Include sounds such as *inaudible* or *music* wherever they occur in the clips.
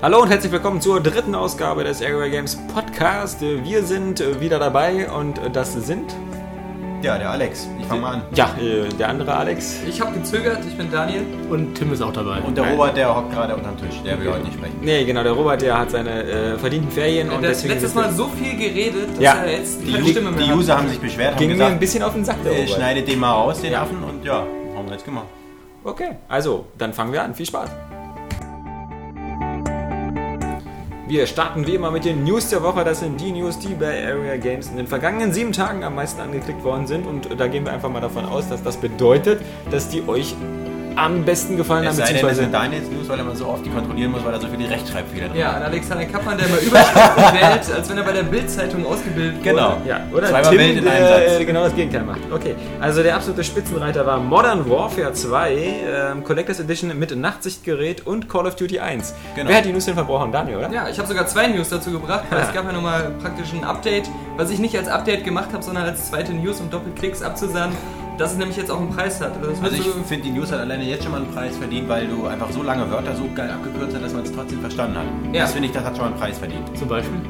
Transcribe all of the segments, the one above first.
Hallo und herzlich willkommen zur dritten Ausgabe des Area Games Podcast. Wir sind äh, wieder dabei und äh, das sind. Ja, der Alex. Ich fange mal an. Ja, äh, der andere Alex. Ich habe gezögert, ich bin Daniel. Und Tim ist auch dabei. Und der Robert, der hockt gerade unterm Tisch. Der will heute nicht sprechen. Nee, genau, der Robert, der hat seine äh, verdienten Ferien und Der hat deswegen. letztes Mal so viel geredet, dass Ja. er jetzt Die, keine Ju- Stimme mehr die hat. User haben sich beschwert, haben Ging mir ein gesagt, bisschen auf den Sack, der Robert. schneidet den mal raus, den Affen. Und ja, haben wir jetzt gemacht. Okay, also, dann fangen wir an. Viel Spaß. Wir starten wie immer mit den News der Woche. Das sind die News, die bei Area Games in den vergangenen sieben Tagen am meisten angeklickt worden sind. Und da gehen wir einfach mal davon aus, dass das bedeutet, dass die euch am besten gefallen haben. Es sei denn, das beziehungsweise sind deine News, weil er mal so oft die kontrollieren muss, weil er so viele Rechtschreibfehler drin Ja, hat. an Alexander Kappmann, der mal Überschriften *laughs* wählt, als wenn er bei der Bild-Zeitung ausgebildet Genau. wurde. Ja, oder Zweimal Tim, Welt in einem der Satz. genau das Gegenteil macht. Okay, also der absolute Spitzenreiter war Modern Warfare 2, ähm, Collectors Edition mit Nachtsichtgerät und Call of Duty 1. Genau. Wer hat die News denn verbrauchen? Daniel, oder? Ja, ich habe sogar zwei News dazu gebracht, weil es *laughs* gab ja nochmal praktisch ein Update, was ich nicht als Update gemacht habe, sondern als zweite News, um Doppelklicks abzusahnen, dass es nämlich jetzt auch einen Preis hat. Das Also ich finde, die News hat alleine jetzt schon mal einen Preis verdient, weil du einfach so lange Wörter so geil abgekürzt hast, dass man es trotzdem verstanden hat. Ja. Das finde ich, das hat schon mal einen Preis verdient. Zum Beispiel.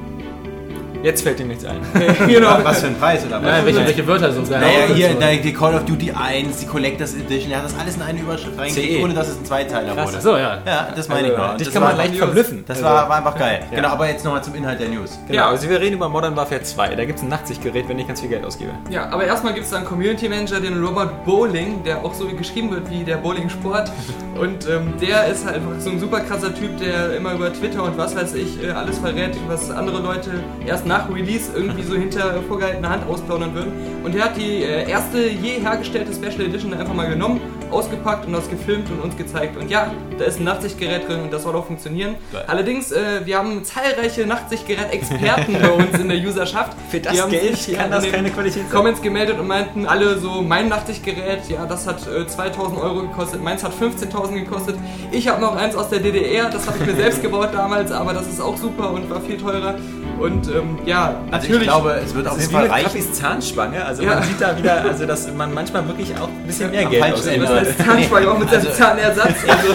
Jetzt fällt dir nichts ein. *laughs* *laughs* genau. Was für ein Preis oder was? Ja, welche, welche Wörter sind da? Naja, hier so. da, die Call of Duty 1, die Collectors Edition, er hat das alles in eine Überschrift reingekriegt, CE. ohne dass es ein Zweiteiler Krass. wurde. So, ja. Ja, das meine ich Also, mal. Und dich das kann man leicht verblüffen. Das Also, war, war einfach geil. Ja. Genau, aber jetzt nochmal zum Inhalt der News. Genau, also wir reden über Modern Warfare 2. Da gibt es ein Nachtsichtgerät, wenn ich ganz viel Geld ausgebe. Ja, aber erstmal gibt es da einen Community Manager, den Robert Bowling, der auch so geschrieben wird wie der Bowling-Sport. *laughs* Und ähm, der ist halt einfach so ein super krasser Typ, der immer über Twitter und was weiß ich äh, alles verrät, was andere Leute erst nach Release irgendwie so hinter vorgehaltener Hand ausplaudern würden. Und der hat die äh, erste je hergestellte Special Edition einfach mal genommen, ausgepackt und das gefilmt und uns gezeigt. Und ja, da ist ein Nachtsichtgerät drin und das soll auch funktionieren. Geil. Allerdings, äh, wir haben zahlreiche Nachtsichtgerät-Experten bei uns in der Userschaft. *laughs* Für das Die haben Geld kann an das keine Qualität sein. Comments gemeldet und meinten alle so, mein Nachtsichtgerät, ja, das hat äh, 2000 Euro gekostet, meins hat 15.000 gekostet. Ich habe noch eins aus der DDR, das habe ich mir selbst gebaut *laughs* damals, aber das ist auch super und war viel teurer. Und ähm, ja, Also natürlich. ich glaube, es wird auf jeden Fall reichen. Kaffis Zahnspange. Also Ja. man sieht da wieder, also dass man manchmal wirklich auch ein bisschen mehr Am Geld das *laughs* Zahnspange auch mit seinem Also- Zahnersatz. Also,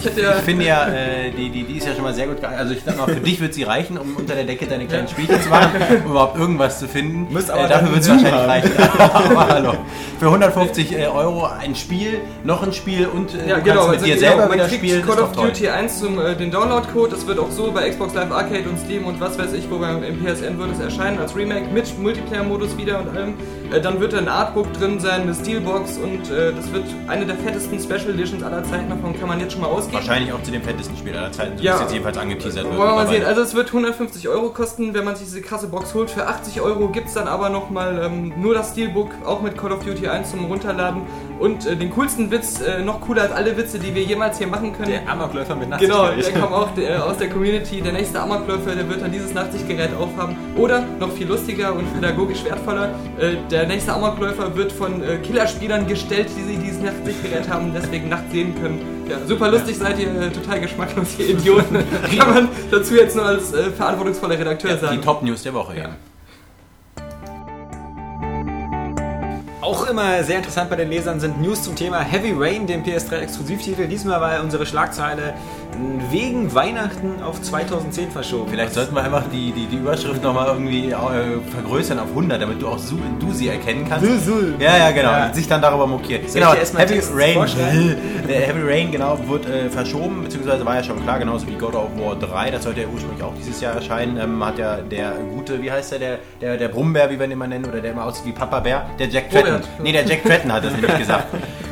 ich hätte ja, Ich finde ja, äh, die, die, die ist ja schon mal sehr gut geeignet. Also ich sag mal, für dich wird sie reichen, um unter der Decke deine kleinen Spielchen zu machen, um überhaupt irgendwas zu finden. Müsst aber äh, dafür wird es wahrscheinlich reichen. *laughs* aber hallo. Für 150 äh, Euro ein Spiel, noch ein Spiel und äh, ja, du genau, kannst mit also dir genau, selber man wieder kriegt spielen. Call of. Duty 1 zum äh, den Download-Code. Das wird auch so bei Xbox Live Arcade und Steam und was weiß ich, wo beim im PSN wird es erscheinen als Remake mit Multiplayer-Modus wieder und allem. Äh, dann wird da ein Artbook drin sein, eine Steelbox und äh, das wird eine der fettesten Special Editions aller Zeiten. Davon kann man jetzt schon mal ausgehen. Wahrscheinlich auch zu den fettesten Spielen aller Zeiten, so Ja. es jetzt jedenfalls angeteasert wird. Wollen wir mal sehen. Also es wird 150 Euro kosten, wenn man sich diese krasse Box holt. Für 80 Euro gibt es dann aber nochmal ähm, nur das Steelbook, auch mit Call of Duty 1 zum Runterladen. Und äh, den coolsten Witz, äh, noch cooler als alle Witze, die wir jemals hier machen können. Der Amokläufer mit Genau, Nachtsichtgerät. der kam auch der, aus der Community. Der nächste Amokläufer, der wird dann dieses Nachtsichtgerät aufhaben. Oder noch viel lustiger und pädagogisch wertvoller, äh, der nächste Amokläufer wird von äh, Killerspielern gestellt, die sie dieses Nachtsichtgerät haben, deswegen nachts sehen können. Ja, super lustig seid ihr, äh, total geschmacklos, ihr Idioten. *laughs* Kann man dazu jetzt nur als äh, verantwortungsvoller Redakteur Die sagen. Top-News der Woche, ja. Auch immer sehr interessant bei den Lesern sind News zum Thema Heavy Rain, dem PS3-Exklusivtitel. Diesmal war unsere Schlagzeile wegen Weihnachten auf 2010 verschoben. Vielleicht sollten wir einfach die, die, die Überschrift nochmal irgendwie äh, vergrößern auf 100, damit du auch so, du sie erkennen kannst. Ja, ja, genau. Ja. Sich dann darüber mokiert. Genau, Heavy Rain. *laughs* Heavy Rain, genau, wird äh, verschoben, beziehungsweise war ja schon klar, genauso wie God of War 3, das sollte ja ursprünglich auch dieses Jahr erscheinen, ähm, hat ja der gute, wie heißt der, der, der, der Brummbär, wie wir ihn immer nennen, oder der immer aussieht wie Papa Bär, der Jack Tretton. Robert. Nee, der Jack Tretton hat das nämlich gesagt.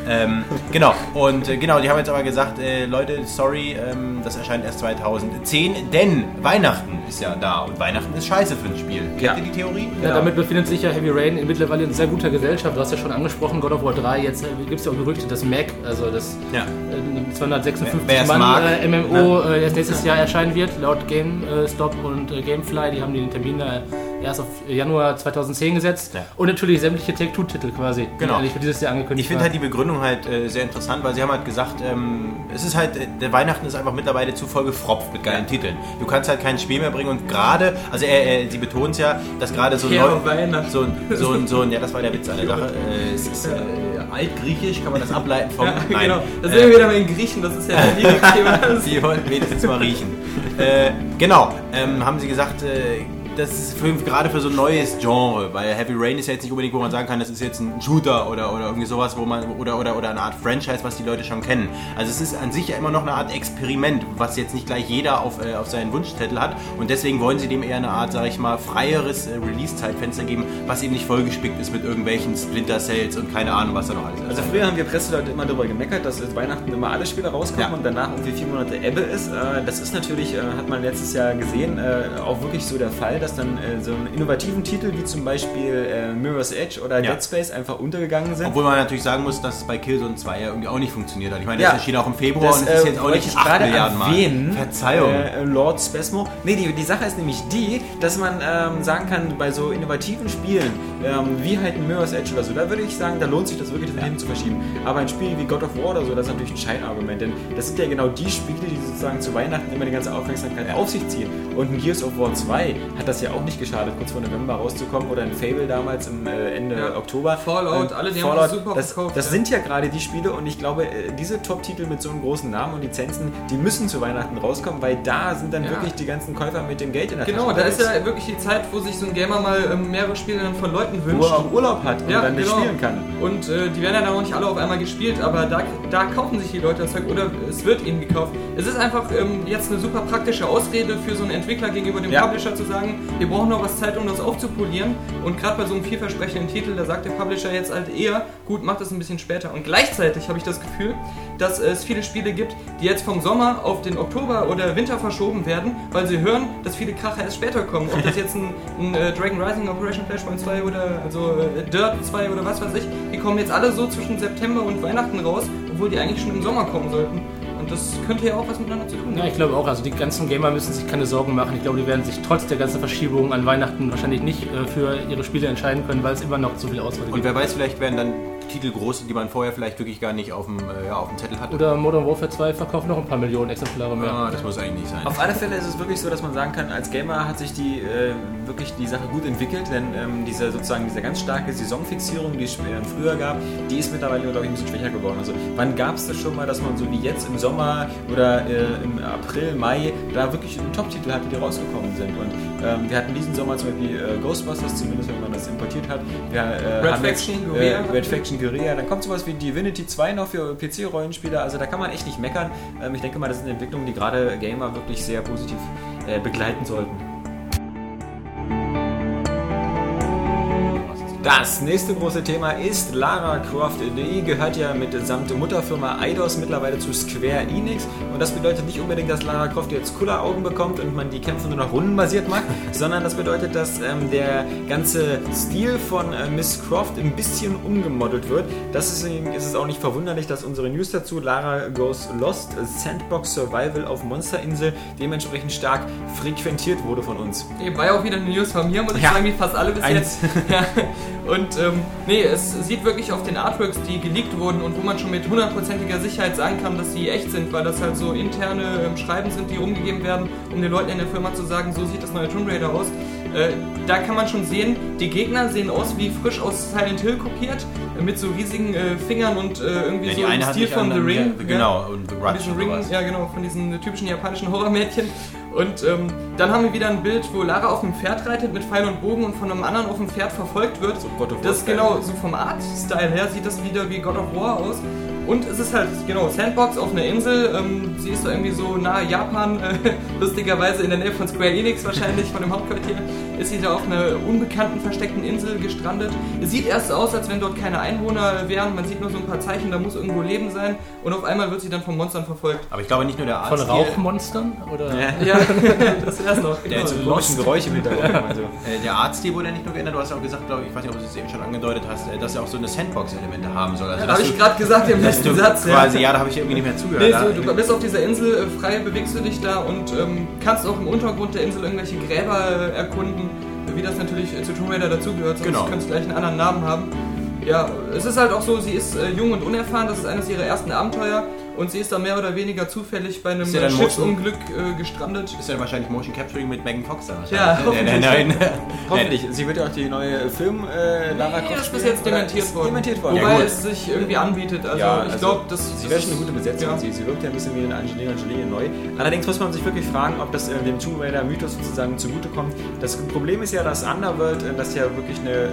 Ähm, genau, und äh, genau, die haben jetzt aber gesagt, äh, Leute, sorry, ähm, das erscheint erst 2010, denn Weihnachten ist ja da und Weihnachten ist scheiße für ein Spiel. Kennt Ja. ihr die Theorie? Ja, damit befindet sich ja Heavy Rain mittlerweile in sehr guter Gesellschaft. Du hast ja schon angesprochen, God of War 3. Jetzt gibt es ja auch Gerüchte, dass Mac, also das Ja. äh, 256 Wer es Mann mag, äh, MMO äh, erst nächstes Jahr erscheinen wird, laut GameStop und äh, Gamefly. Die haben den Termin da erst auf Januar 2010 gesetzt. Ja. Und natürlich sämtliche Take-Two-Titel quasi, Genau. die für dieses Jahr angekündigt Ich finde halt die Begründung halt äh, sehr interessant, weil sie haben halt gesagt, ähm, es ist halt, äh, der Weihnachten ist einfach mittlerweile zu voll gefropft mit geilen Titeln. Du kannst halt kein Spiel mehr bringen und gerade, also äh, äh, sie betont es ja, dass gerade so Ja, so, ein- so, ein- so ein, ja das war der Witz an der *laughs* Sache, äh, es ist äh, altgriechisch, kann man das *laughs* ableiten vom, Ja, nein, genau. Da Äh, sind wir wieder bei den Griechen, das ist ja ein Lieblingsthema. *laughs* Sie wollten wenigstens mal riechen. äh, genau, ähm, haben sie gesagt, äh, das ist für, gerade für so ein neues Genre, weil Heavy Rain ist ja jetzt nicht unbedingt, wo man sagen kann, das ist jetzt ein Shooter oder, oder irgendwie sowas, wo man oder, oder, oder eine Art Franchise, was die Leute schon kennen. Also es ist an sich ja immer noch eine Art Experiment, was jetzt nicht gleich jeder auf, äh, auf seinen Wunschzettel hat und deswegen wollen sie dem eher eine Art, sag ich mal, freieres äh, Release-Zeitfenster geben, was eben nicht vollgespickt ist mit irgendwelchen Splinter Cells und keine Ahnung, was da noch alles ist. Also früher haben wir Presseleute immer darüber gemeckert, dass jetzt Weihnachten immer alle Spiele rauskommen Ja. und danach irgendwie vier Monate Ebbe ist. Äh, Das ist natürlich, äh, hat man letztes Jahr gesehen, äh, auch wirklich so der Fall, dass dann äh, so einen innovativen Titel wie zum Beispiel äh, Mirror's Edge oder Ja. Dead Space einfach untergegangen sind. Obwohl man natürlich sagen muss, dass es bei Killzone 2 ja irgendwie auch nicht funktioniert hat. Ich meine, Ja. das erschien auch im Februar und es ist jetzt auch nicht ich 8 gerade Milliarden Mal. erwähnen, Verzeihung. Äh, Lord Spasmo. Nee, die, die Sache ist nämlich die, dass man ähm, sagen kann, bei so innovativen Spielen, ähm, wie halt ein Mirror's Edge oder so, da würde ich sagen, da lohnt sich das wirklich, das hin zu verschieben. Aber ein Spiel wie God of War oder so, das ist natürlich ein Scheinargument, denn das sind ja genau die Spiele, die sozusagen zu Weihnachten immer die ganze Aufmerksamkeit auf sich ziehen. Und ein Gears of War 2 hat das ja auch nicht geschadet, kurz vor November rauszukommen oder ein Fable damals im äh, Ende Ja. Oktober. Fallout, Ähm, alle, die haben Fallout, das super das, verkauft, das ja. sind ja gerade die Spiele und ich glaube, äh, diese Top-Titel mit so einem großen Namen und Lizenzen, die müssen zu Weihnachten rauskommen, weil da sind dann Ja. wirklich die ganzen Käufer mit dem Geld in der Genau, Tasche. da ist ja wirklich die Zeit, wo sich so ein Gamer mal ähm, mehrere Spiele dann von Leuten wo wünscht. er auch Urlaub hat und Ja, dann nicht genau. spielen kann. Und äh, die werden ja dann noch nicht alle auf einmal gespielt, aber da, da kaufen sich die Leute das Zeug oder es wird ihnen gekauft. Es ist einfach ähm, jetzt eine super praktische Ausrede für so einen Entwickler gegenüber dem Ja. Publisher zu sagen, wir brauchen noch was Zeit, um das aufzupolieren. Und gerade bei so einem vielversprechenden Titel, da sagt der Publisher jetzt halt eher, gut, macht das ein bisschen später. Und gleichzeitig habe ich das Gefühl, dass es viele Spiele gibt, die jetzt vom Sommer auf den Oktober oder Winter verschoben werden, weil sie hören, dass viele Kracher erst später kommen. Ob das jetzt ein, ein äh, Dragon Rising Operation Flashpoint 2 oder also äh, Dirt 2 oder was weiß ich, die kommen jetzt alle so zwischen September und Weihnachten raus, obwohl die eigentlich schon im Sommer kommen sollten. Und das könnte ja auch was miteinander zu tun Ja, haben. ich glaube auch. Also die ganzen Gamer müssen sich keine Sorgen machen. Ich glaube, die werden sich trotz der ganzen Verschiebungen an Weihnachten wahrscheinlich nicht äh, für ihre Spiele entscheiden können, weil es immer noch so viel Auswahl Und gibt. wer weiß, vielleicht werden dann Titel groß, die man vorher vielleicht wirklich gar nicht auf dem, äh, ja, auf dem Zettel hatte. Oder Modern Warfare 2 verkauft noch ein paar Millionen Exemplare mehr. Ah, das muss eigentlich nicht sein. Auf alle Fälle ist es wirklich so, dass man sagen kann, als Gamer hat sich die äh, wirklich die Sache gut entwickelt, denn ähm, diese sozusagen diese ganz starke Saisonfixierung, die es äh, früher gab, die ist mittlerweile glaube ich ein bisschen schwächer geworden. Also wann gab es das schon mal, dass man so wie jetzt im Sommer oder äh, im April, Mai da wirklich Top-Titel hatte, die rausgekommen sind. Und ähm, wir hatten diesen Sommer zum Beispiel äh, Ghostbusters, zumindest wenn man das importiert hat. Wir, äh, Red haben jetzt, Faction, äh, Guerilla. Red Faction Guerilla. Dann kommt sowas wie Divinity 2 noch für PC-Rollenspieler. Also da kann man echt nicht meckern. Ähm, ich denke mal, das sind Entwicklungen, die gerade Gamer wirklich sehr positiv äh, begleiten sollten. Das nächste große Thema ist Lara Croft. Die gehört ja mit samt Mutterfirma Eidos mittlerweile zu Square Enix. Und das bedeutet nicht unbedingt, dass Lara Croft jetzt cooler Augen bekommt und man die Kämpfe nur noch rundenbasiert macht, *laughs* sondern das bedeutet, dass ähm, der ganze Stil von äh, Miss Croft ein bisschen umgemodelt wird. Deswegen ist es auch nicht verwunderlich, dass unsere News dazu Lara Goes Lost, Sandbox Survival auf Monsterinsel, dementsprechend stark frequentiert wurde von uns. Nee, war ja auch wieder eine News von mir, muss ich Ja. sagen, wie fast alle bis Eins. jetzt. *laughs* Ja. Und ähm, nee, es sieht wirklich auf den Artworks, die geleakt wurden und wo man schon mit hundertprozentiger Sicherheit sagen kann, dass sie echt sind, weil das halt so interne ähm, Schreiben sind, die rumgegeben werden, um den Leuten in der Firma zu sagen, so sieht das neue Tomb Raider aus. Äh, da kann man schon sehen, die Gegner sehen aus wie frisch aus Silent Hill kopiert, äh, mit so riesigen äh, Fingern und äh, irgendwie ja, so im Stil von The Ring. Ja, genau, und The Von Grudge Ring, ja genau, von diesen typischen japanischen Horrormädchen. Und ähm, dann haben wir wieder ein Bild, wo Lara auf dem Pferd reitet mit Pfeil und Bogen und von einem anderen auf dem Pferd verfolgt wird. So God of War das genau, so vom Art-Style her sieht das wieder wie God of War aus. Und es ist halt, genau, Sandbox auf einer Insel. Ähm, sie ist da irgendwie so nahe Japan, *laughs* äh, lustigerweise in der Nähe von Square Enix wahrscheinlich, von dem Hauptquartier. Ist sie da auf einer unbekannten, versteckten Insel gestrandet. Es sieht erst so aus, als wenn dort keine Einwohner wären. Man sieht nur so ein paar Zeichen, da muss irgendwo Leben sein. Und auf einmal wird sie dann von Monstern verfolgt. Aber ich glaube nicht nur der Von Arzt. Rauchmonstern? Oder? *laughs* Ja, das wär's noch. Der Genau. ist Komischen Geräusche im Hintergrund. Also. Äh, der Artstil wurde ja nicht nur geändert, du hast ja auch gesagt, glaube ich, ich weiß nicht, ob du es eben schon angedeutet hast, äh, dass er auch so eine Sandbox-Elemente haben soll. Also, Da habe ich gerade gesagt im letzten Satz. quasi, ja. da habe ich irgendwie nicht mehr zugehört. Nee, so, du bist auf dieser Insel, äh, frei bewegst du dich da und ähm, kannst auch im Untergrund der Insel irgendwelche Gräber erkunden. Wie das natürlich äh, zu Tomb Raider dazugehört, sonst Genau. könnte es gleich einen anderen Namen haben. Ja, es ist halt auch so, sie ist äh, jung und unerfahren, das ist eines ihrer ersten Abenteuer und sie ist da mehr oder weniger zufällig bei einem ja dann Schiffsunglück äh, gestrandet. Ist ja wahrscheinlich Motion Capturing mit Megan Fox da. Ja, wahrscheinlich. hoffentlich. Nein, nein, Hoffentlich. *laughs* Sie wird ja auch die neue Film äh, Lara Nee, Croft das ist bis jetzt dementiert worden. Dementiert worden. Wobei Ja, es sich irgendwie anbietet. Also Ja, ich also glaube, das Sie wäre schon eine gute Besetzung. Ja. Sie, sie wirkt ja ein bisschen wie eine Angelina Jolie neu. Allerdings muss man sich wirklich fragen, ob das äh, dem Tomb Raider Mythos sozusagen zugutekommt. Das Problem ist ja, dass Underworld, äh, das ja wirklich eine, äh,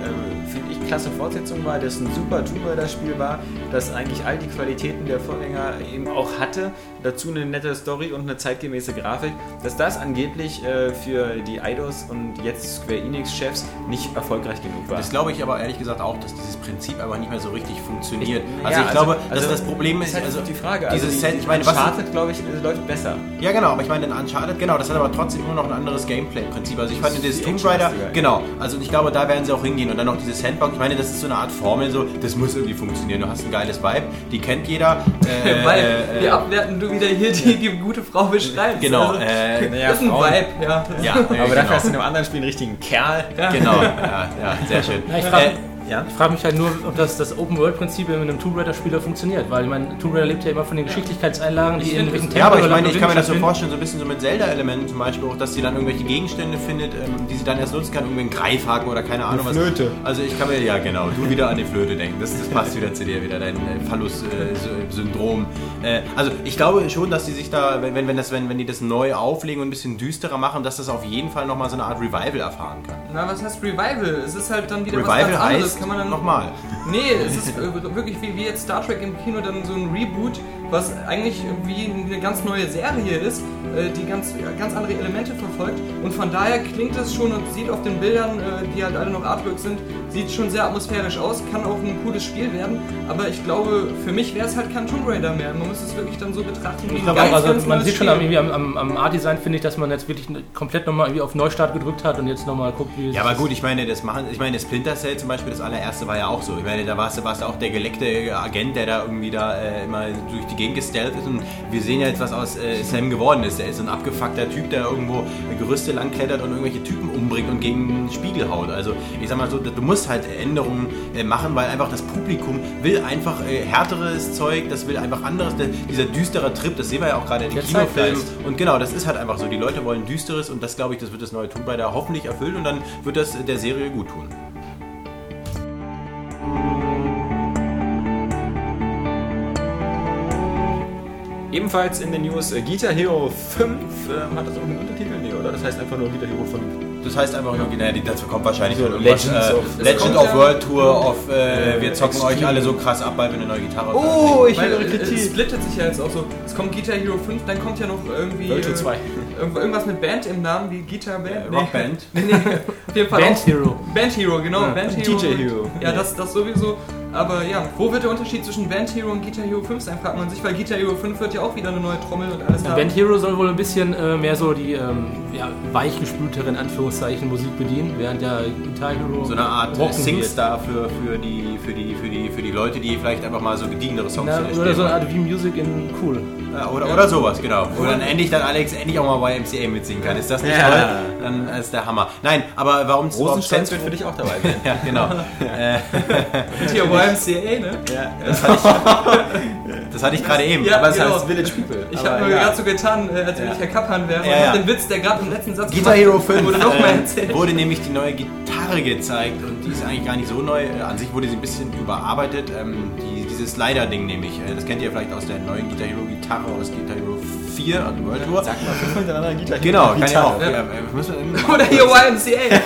finde ich, klasse Fortsetzung war, das ein super Tomb Raider Spiel war, das eigentlich all die Qualitäten der Vorgänger eben auch hatte. Dazu eine nette Story und eine zeitgemäße Grafik, dass das angeblich äh, für die Eidos und jetzt Square Enix Chefs nicht erfolgreich genug war. Das glaube ich aber ehrlich gesagt auch, dass dieses Prinzip aber nicht mehr so richtig funktioniert. Ich- also ja, ich glaube, also- dass das Problem ist, halt also die Frage. dieses also die, Set, ich meine, was Uncharted, glaube ich, äh, läuft besser. Ja, genau, aber ich meine, in Uncharted, genau, das hat aber trotzdem immer noch ein anderes Gameplay-Prinzip. Also ich fand ist dieses die Tomb Raider, genau, also ich glaube, da werden sie auch hingehen und dann noch dieses Sandbox. Ich meine, das ist so eine Art Formel, so, das muss irgendwie funktionieren. Du hast ein geiles Vibe, die kennt jeder. *laughs* Äh, Weil äh, wir abwerten, du wieder hier die, die gute Frau beschreibst. Genau, Also, äh, *laughs* Naja, das ist ein Frauen- Vibe, ja. ja, Aber äh, dafür genau. hast du in einem anderen Spiel einen richtigen Kerl. Genau, ja, ja, sehr schön. Ja, ich frage Äh, Ja. ich frag mich halt nur, ob das, das Open-World-Prinzip in einem Tomb Raider-Spieler funktioniert, weil ich meine, Tomb Raider lebt ja immer von den Geschicklichkeitseinlagen, die in irgendwelchen Ja, aber ich meine, ich kann mir das so vorstellen, so ein bisschen so mit Zelda-Elementen zum Beispiel auch, dass sie dann irgendwelche Gegenstände findet, ähm, die sie dann erst nutzen kann, irgendwie einen Greifhaken oder keine Ahnung was. Flöte. Also ich kann mir, ja genau, du wieder an die Flöte denken, das, das passt wieder zu dir, wieder dein äh, Phallus-Syndrom. Äh, also ich glaube schon, dass die sich da, wenn, wenn, wenn, das, wenn, wenn die das neu auflegen und ein bisschen düsterer machen, dass das auf jeden Fall nochmal so eine Art Revival erfahren kann. Na, was heißt Revival? Es ist halt dann wieder was Revival ganz anderes. heißt Kann man dann nochmal. Nee, es ist äh, wirklich wie, wie jetzt Star Trek im Kino dann so ein Reboot, was eigentlich wie eine ganz neue Serie ist, äh, die ganz, ganz andere Elemente verfolgt. Und von daher klingt es schon und sieht auf den Bildern, äh, die halt alle noch Artwork sind, sieht schon sehr atmosphärisch aus, kann auch ein cooles Spiel werden. Aber ich glaube, für mich wäre es halt kein Tomb Raider mehr. Man muss es wirklich dann so betrachten wie Ich glaube auch, also man sieht schon Spiel. irgendwie am, am, am Art-Design, finde ich, dass man jetzt wirklich komplett nochmal irgendwie auf Neustart gedrückt hat und jetzt nochmal guckt, wie es Ja, aber gut, ich meine, das machen, ich meine, Splinter Cell zum Beispiel, das allererste war ja auch so. Ich meine, da warst du, warst du auch der geleckte Agent, der da irgendwie da äh, immer durch die Gegend gestealth ist. Und wir sehen ja jetzt, was aus äh, Sam geworden ist. Der ist so ein abgefuckter Typ, der irgendwo Gerüste langklettert und irgendwelche Typen umbringt und gegen den Spiegel haut. Also, ich sag mal so, du musst halt Änderungen äh, machen, weil einfach das Publikum will einfach äh, härteres Zeug, das will einfach anderes. Der, dieser düstere Trip, das sehen wir ja auch gerade in den Kinofilmen. Und genau, das ist halt einfach so. Die Leute wollen Düsteres und das, glaube ich, das wird das neue Tomb Raider hoffentlich erfüllen und dann wird das der Serie gut tun. Ebenfalls in den News äh, Guitar Hero 5. ähm, hat das irgendeinen Untertitel? Nee, oder? Das heißt einfach nur Guitar Hero 5. Das heißt einfach nur, naja, die- dazu kommt wahrscheinlich So, Legends äh, of- Es Legend of World Tour of äh, wir zocken Extreme. euch alle so krass ab, weil wir eine neue Gitarre Oh, ich höre äh, es Kritik. splittet sich ja jetzt auch so. Es kommt Guitar Hero 5, dann kommt ja noch irgendwie. Virtual äh, 2. irgendwo- Irgendwas mit Band im Namen, wie Guitar Band. äh, Rockband. *laughs* Nee, nee, auf jeden Fall Band auch- Hero. Band Hero, genau. Ja, Band und Hero. DJ Hero. Ja, das, das sowieso. Aber ja, wo wird der Unterschied zwischen Band Hero und Guitar Hero 5 sein, fragt man sich, weil Guitar Hero 5 wird ja auch wieder eine neue Trommel und alles da. Band Hero soll wohl ein bisschen äh, mehr so die ähm, ja, weichgespültere in Anführungszeichen Musik bedienen, während der Guitar Hero So eine Art äh, rocken. Singstar für, für, die, für, die, für, die, für die Leute, die vielleicht einfach mal so gediegenere Songs Na, oder so eine Art V-Music in cool. Wollen. ja, oder, oder sowas, genau. Wo dann endlich dann Alex endlich auch mal YMCA mitsingen kann. Ist das nicht Ja. toll? Dann ist der Hammer. Nein, aber warum Rosenstein wird für dich auch dabei sein. *laughs* Ja, genau. Und hier YMCA, ne? ja, Das hatte ich, *laughs* das hatte ich gerade eben. Ja, aber es genau. heißt Village People. Ich habe nur egal. gerade so getan, äh, als wenn ich Herr Kappan wäre. Ja, und ja. den Witz, der gerade im letzten Satz Guitar gemacht Hero 5 wurde noch mal äh, erzählt. wurde nämlich die neue Gitarre gezeigt und die ist eigentlich gar nicht so neu. Äh, An sich wurde sie ein bisschen überarbeitet. Ähm, die, dieses Slider-Ding nämlich, äh, das kennt ihr vielleicht aus der neuen Guitar Hero Gitarre aus Guitar Hero 4 an World Tour. Sag mal fünf hintereinander Gitarre. Genau, kann ich auch. Ja, wir- Oder hier YMCA.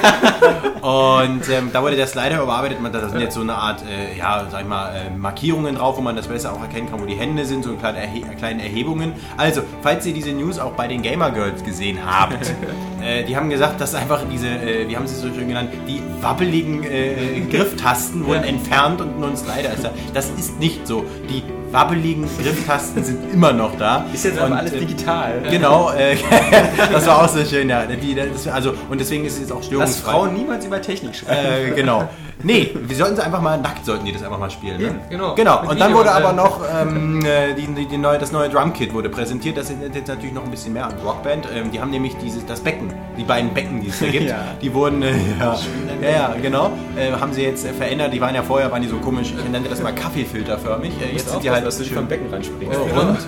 *laughs* Und ähm, da wurde der Slider überarbeitet. Man, da sind jetzt so eine Art, äh, ja, sag ich mal, äh, Markierungen drauf, wo man das besser auch erkennen kann, wo die Hände sind, so kleine, Erhe kleine Erhebungen. Also, falls ihr diese News auch bei den Gamer Girls gesehen habt, *laughs* äh, die haben gesagt, dass einfach diese, äh, wie haben sie es so schön genannt, die wabbeligen äh, Grifftasten wurden Ja. entfernt und nur ein Slider ist da. Das ist nicht so. Die wabbeligen Grifftasten sind immer noch da. Ist jetzt Und, aber alles äh, digital. Genau, äh, *laughs* das war auch so schön, ja. Die, das, also, und deswegen ist es jetzt auch Dass störungsfrei. Frauen niemals über Technik schreiben. Äh, genau. Nee, wir sollten sie einfach mal nackt, sollten die das einfach mal spielen. Ne? Genau. Genau. Und dann wurde aber noch ähm, äh, die, die, die neue, das neue Drumkit wurde präsentiert. Das sind jetzt natürlich noch ein bisschen mehr an Rockband. Ähm, die haben nämlich dieses, das Becken, die beiden Becken, die es da gibt, *laughs* Ja. die wurden, äh, ja, ja, ja, genau, äh, haben sie jetzt äh, verändert. Die waren ja vorher, waren die so komisch, ich nannte das mal Kaffeefilterförmig. Jetzt sind die halt dass du dich vom Becken ranspringst. Oh, rund.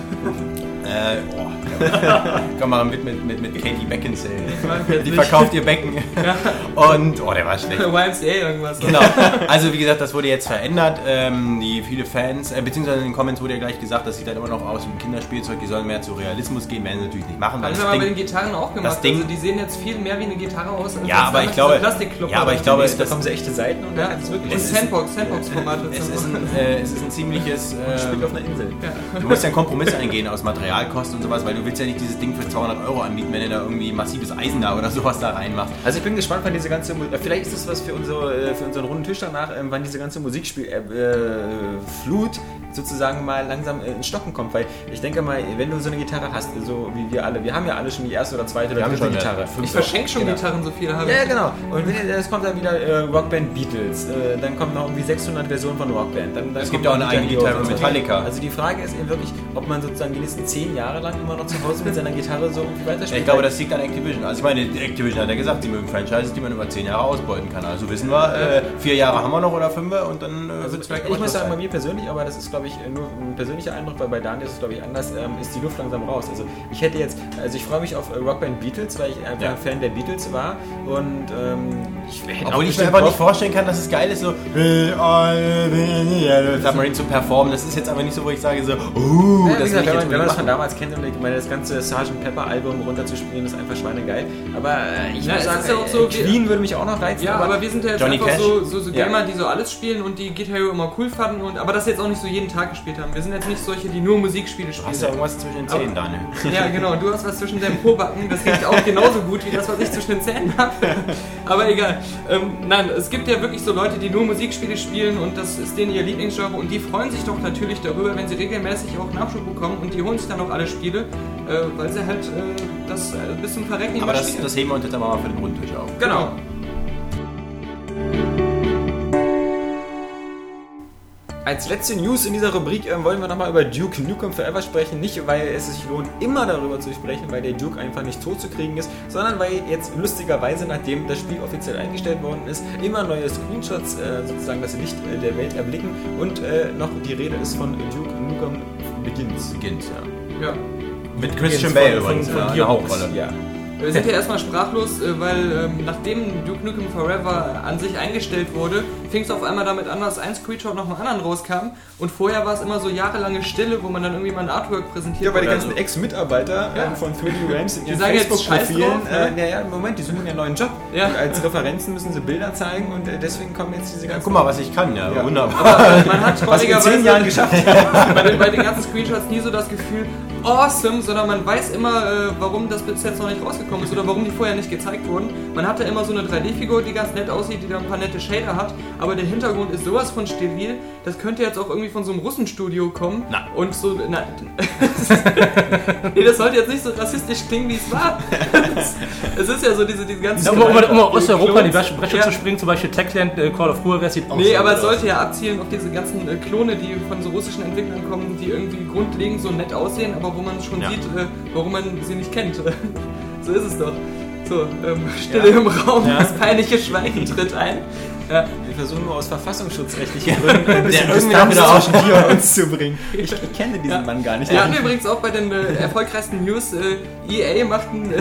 Äh, oh. *laughs* Komm mal mit, mit, mit, mit Katie Beckinsale. Die verkauft ihr Becken. Und, oh, der war schlecht. *laughs* YMCA irgendwas. Genau. Also wie gesagt, das wurde jetzt verändert. Ähm, die viele Fans, äh, beziehungsweise in den Comments wurde ja gleich gesagt, das sieht halt immer noch aus wie ein Kinderspielzeug. Die sollen mehr zu Realismus gehen, werden sie natürlich nicht machen. Weil Haben das wir aber bei den Gitarren auch gemacht. das Ding- also die sehen jetzt viel mehr wie eine Gitarre aus. als Ja, aber ich glaube- ja, aber ich glaube, das- bekommen sie echte Seiten und ja, dann ist es wirklich. es ist- Sandbox, Sandbox-Format. *laughs* es ist, ein, äh, es ist ein ziemliches... Äh, auf einer Insel. du musst ja einen Kompromiss eingehen aus Materialkosten und sowas, weil du willst ja nicht dieses Ding für 200 Euro anbieten, wenn du da irgendwie massives Eisen da oder sowas da reinmachst. Also ich bin gespannt, wann diese ganze, äh, vielleicht ist das was für, unsere, äh, für unseren runden Tisch danach, ähm, wann diese ganze Musikspiel-Flut sozusagen mal langsam äh, ins Stocken kommt, weil ich denke mal, wenn du so eine Gitarre hast, so wie wir alle, wir haben ja alle schon die erste oder zweite oder haben dritte schon, ja. Gitarre. Ich verschenke schon Genau. Gitarren, so viele habe Ja, ich. genau. Und es kommt dann wieder äh, Rockband Beatles, äh, dann kommen noch irgendwie 600 Versionen von Rockband. Dann, dann Es gibt ja auch eine eigene Gitarre so. Metallica. Also die Frage ist eben wirklich, ob man sozusagen die nächsten 10 Jahre lang immer noch zu Hause mit seiner Gitarre so irgendwie weiterspielt. Ich glaube, das liegt an Activision. Also ich meine, Activision hat ja gesagt, sie mögen Franchises, die man über 10 Jahre ausbeuten kann. Also wissen wir, äh, vier Jahre haben wir noch oder fünf und dann äh, Also wird's vielleicht ich muss sagen, bei mir persönlich, aber das ist glaube ich nur ein persönlicher Eindruck, weil bei Daniel ist es glaube ich anders, ähm, ist die Luft langsam raus. Also ich hätte jetzt, also ich freue mich auf äh, Rockband Beatles, weil ich einfach Ja. ein Fan der Beatles war und ähm, ich hätte Obwohl ich mir einfach nicht vorstellen kann, dass es geil ist, so Submarine zu performen. Das ist jetzt aber nicht so, wo ich sage so, uh, Ja, das gesagt, wenn, man, wenn man das von damals kennt und ich meine, das ganze Sgt. Pepper Album runterzuspielen, ist einfach schweinegeil. Aber äh, ich Ja, muss es sagen, ist ja auch äh, so, wie- Queen würde mich auch noch reizen. Ja, aber, wir sind ja jetzt Johnny einfach Cash? so, so, so Ja. Gamer, die so alles spielen und die Guitar Hero immer cool fanden, und, aber das jetzt auch nicht so jeden Tag gespielt haben. Wir sind jetzt nicht solche, die nur Musikspiele spielen. Hast du irgendwas zwischen den Zähnen, Daniel? Ja, genau. Du hast was zwischen deinem Pobacken. Das riecht auch genauso gut wie das, was ich zwischen den Zähnen habe. Aber egal. Ähm, nein, es gibt ja wirklich so Leute, die nur Musikspiele spielen und das ist denen ihr Lieblingsgenre und die freuen sich doch natürlich darüber, wenn sie regelmäßig auch Nachschub bekommen und die holen sich dann auch alle Spiele, äh, weil sie halt äh, das äh, bis zum Verrecken Aber das, das heben wir uns jetzt aber mal für den Rundtisch auf. genau. Als letzte News in dieser Rubrik ähm, wollen wir nochmal über Duke Nukem Forever sprechen. Nicht, weil es sich lohnt, immer darüber zu sprechen, weil der Duke einfach nicht tot zu kriegen ist, sondern weil jetzt lustigerweise, nachdem das Spiel offiziell eingestellt worden ist, immer neue Screenshots äh, sozusagen das Licht äh, der Welt erblicken und äh, noch die Rede ist von Duke Nukem Begins. Beginnt, ja. Ja. Mit Christian Bale übrigens, von, ja, von eine Gearbox. Hauptrolle. Ja. Wir sind ja erstmal sprachlos, äh, weil ähm, nachdem Duke Nukem Forever an sich eingestellt wurde, fing es auf einmal damit an, dass ein Screenshot nach dem anderen rauskam. Und vorher war es immer so jahrelange Stille, wo man dann irgendwie mal ein Artwork präsentiert Ja, weil die ganzen so. Ex-Mitarbeiter Ja. ähm, von 3D Rams in ihren sagen jetzt Scheiß Facebook-Profilen, ne? äh, naja, im Moment, die suchen ja einen neuen Job. Ja. Und als Referenzen müssen sie Bilder zeigen und äh, deswegen kommen jetzt diese Ja, ganzen... guck mal, was ich kann, ja, Ja. wunderbar. Man hat *laughs* was ich in zehn Jahren geschafft *laughs* bei, den, bei den ganzen Screenshots nie so das Gefühl, awesome, sondern man weiß immer, äh, warum das bis jetzt noch nicht rausgekommen ist oder warum die vorher nicht gezeigt wurden. Man hatte immer so eine 3D-Figur, die ganz nett aussieht, die da ein paar nette Shader hat, aber der Hintergrund ist sowas von steril, das könnte jetzt auch irgendwie von so einem Russenstudio kommen. Na. Und so, na, *laughs* nee, das sollte jetzt nicht so rassistisch klingen, wie es war. *laughs* es ist ja so diese, diese ganzen... Um, um, um aus Osteuropa in die. Bresche Ja. zu springen, zum Beispiel Techland, äh, Call of Duty, das sieht auch Nee, so aber es aus. sollte ja abzielen auf diese ganzen äh, Klone, die von so russischen Entwicklern kommen, die irgendwie grundlegend so nett aussehen, aber wo man schon Ja. sieht, äh, warum man sie nicht kennt. *laughs* so ist es doch. So, ähm, Stille im Raum, das peinliche Schweigen tritt ein. Ja. Wir versuchen nur aus verfassungsschutzrechtlichen Gründen ein bisschen Distanz wieder zwischen dir und uns zu bringen. Ich, ich kenne diesen Ja. Mann gar nicht. Wir hatten übrigens auch bei den äh, erfolgreichsten News, äh, EA macht ein, äh,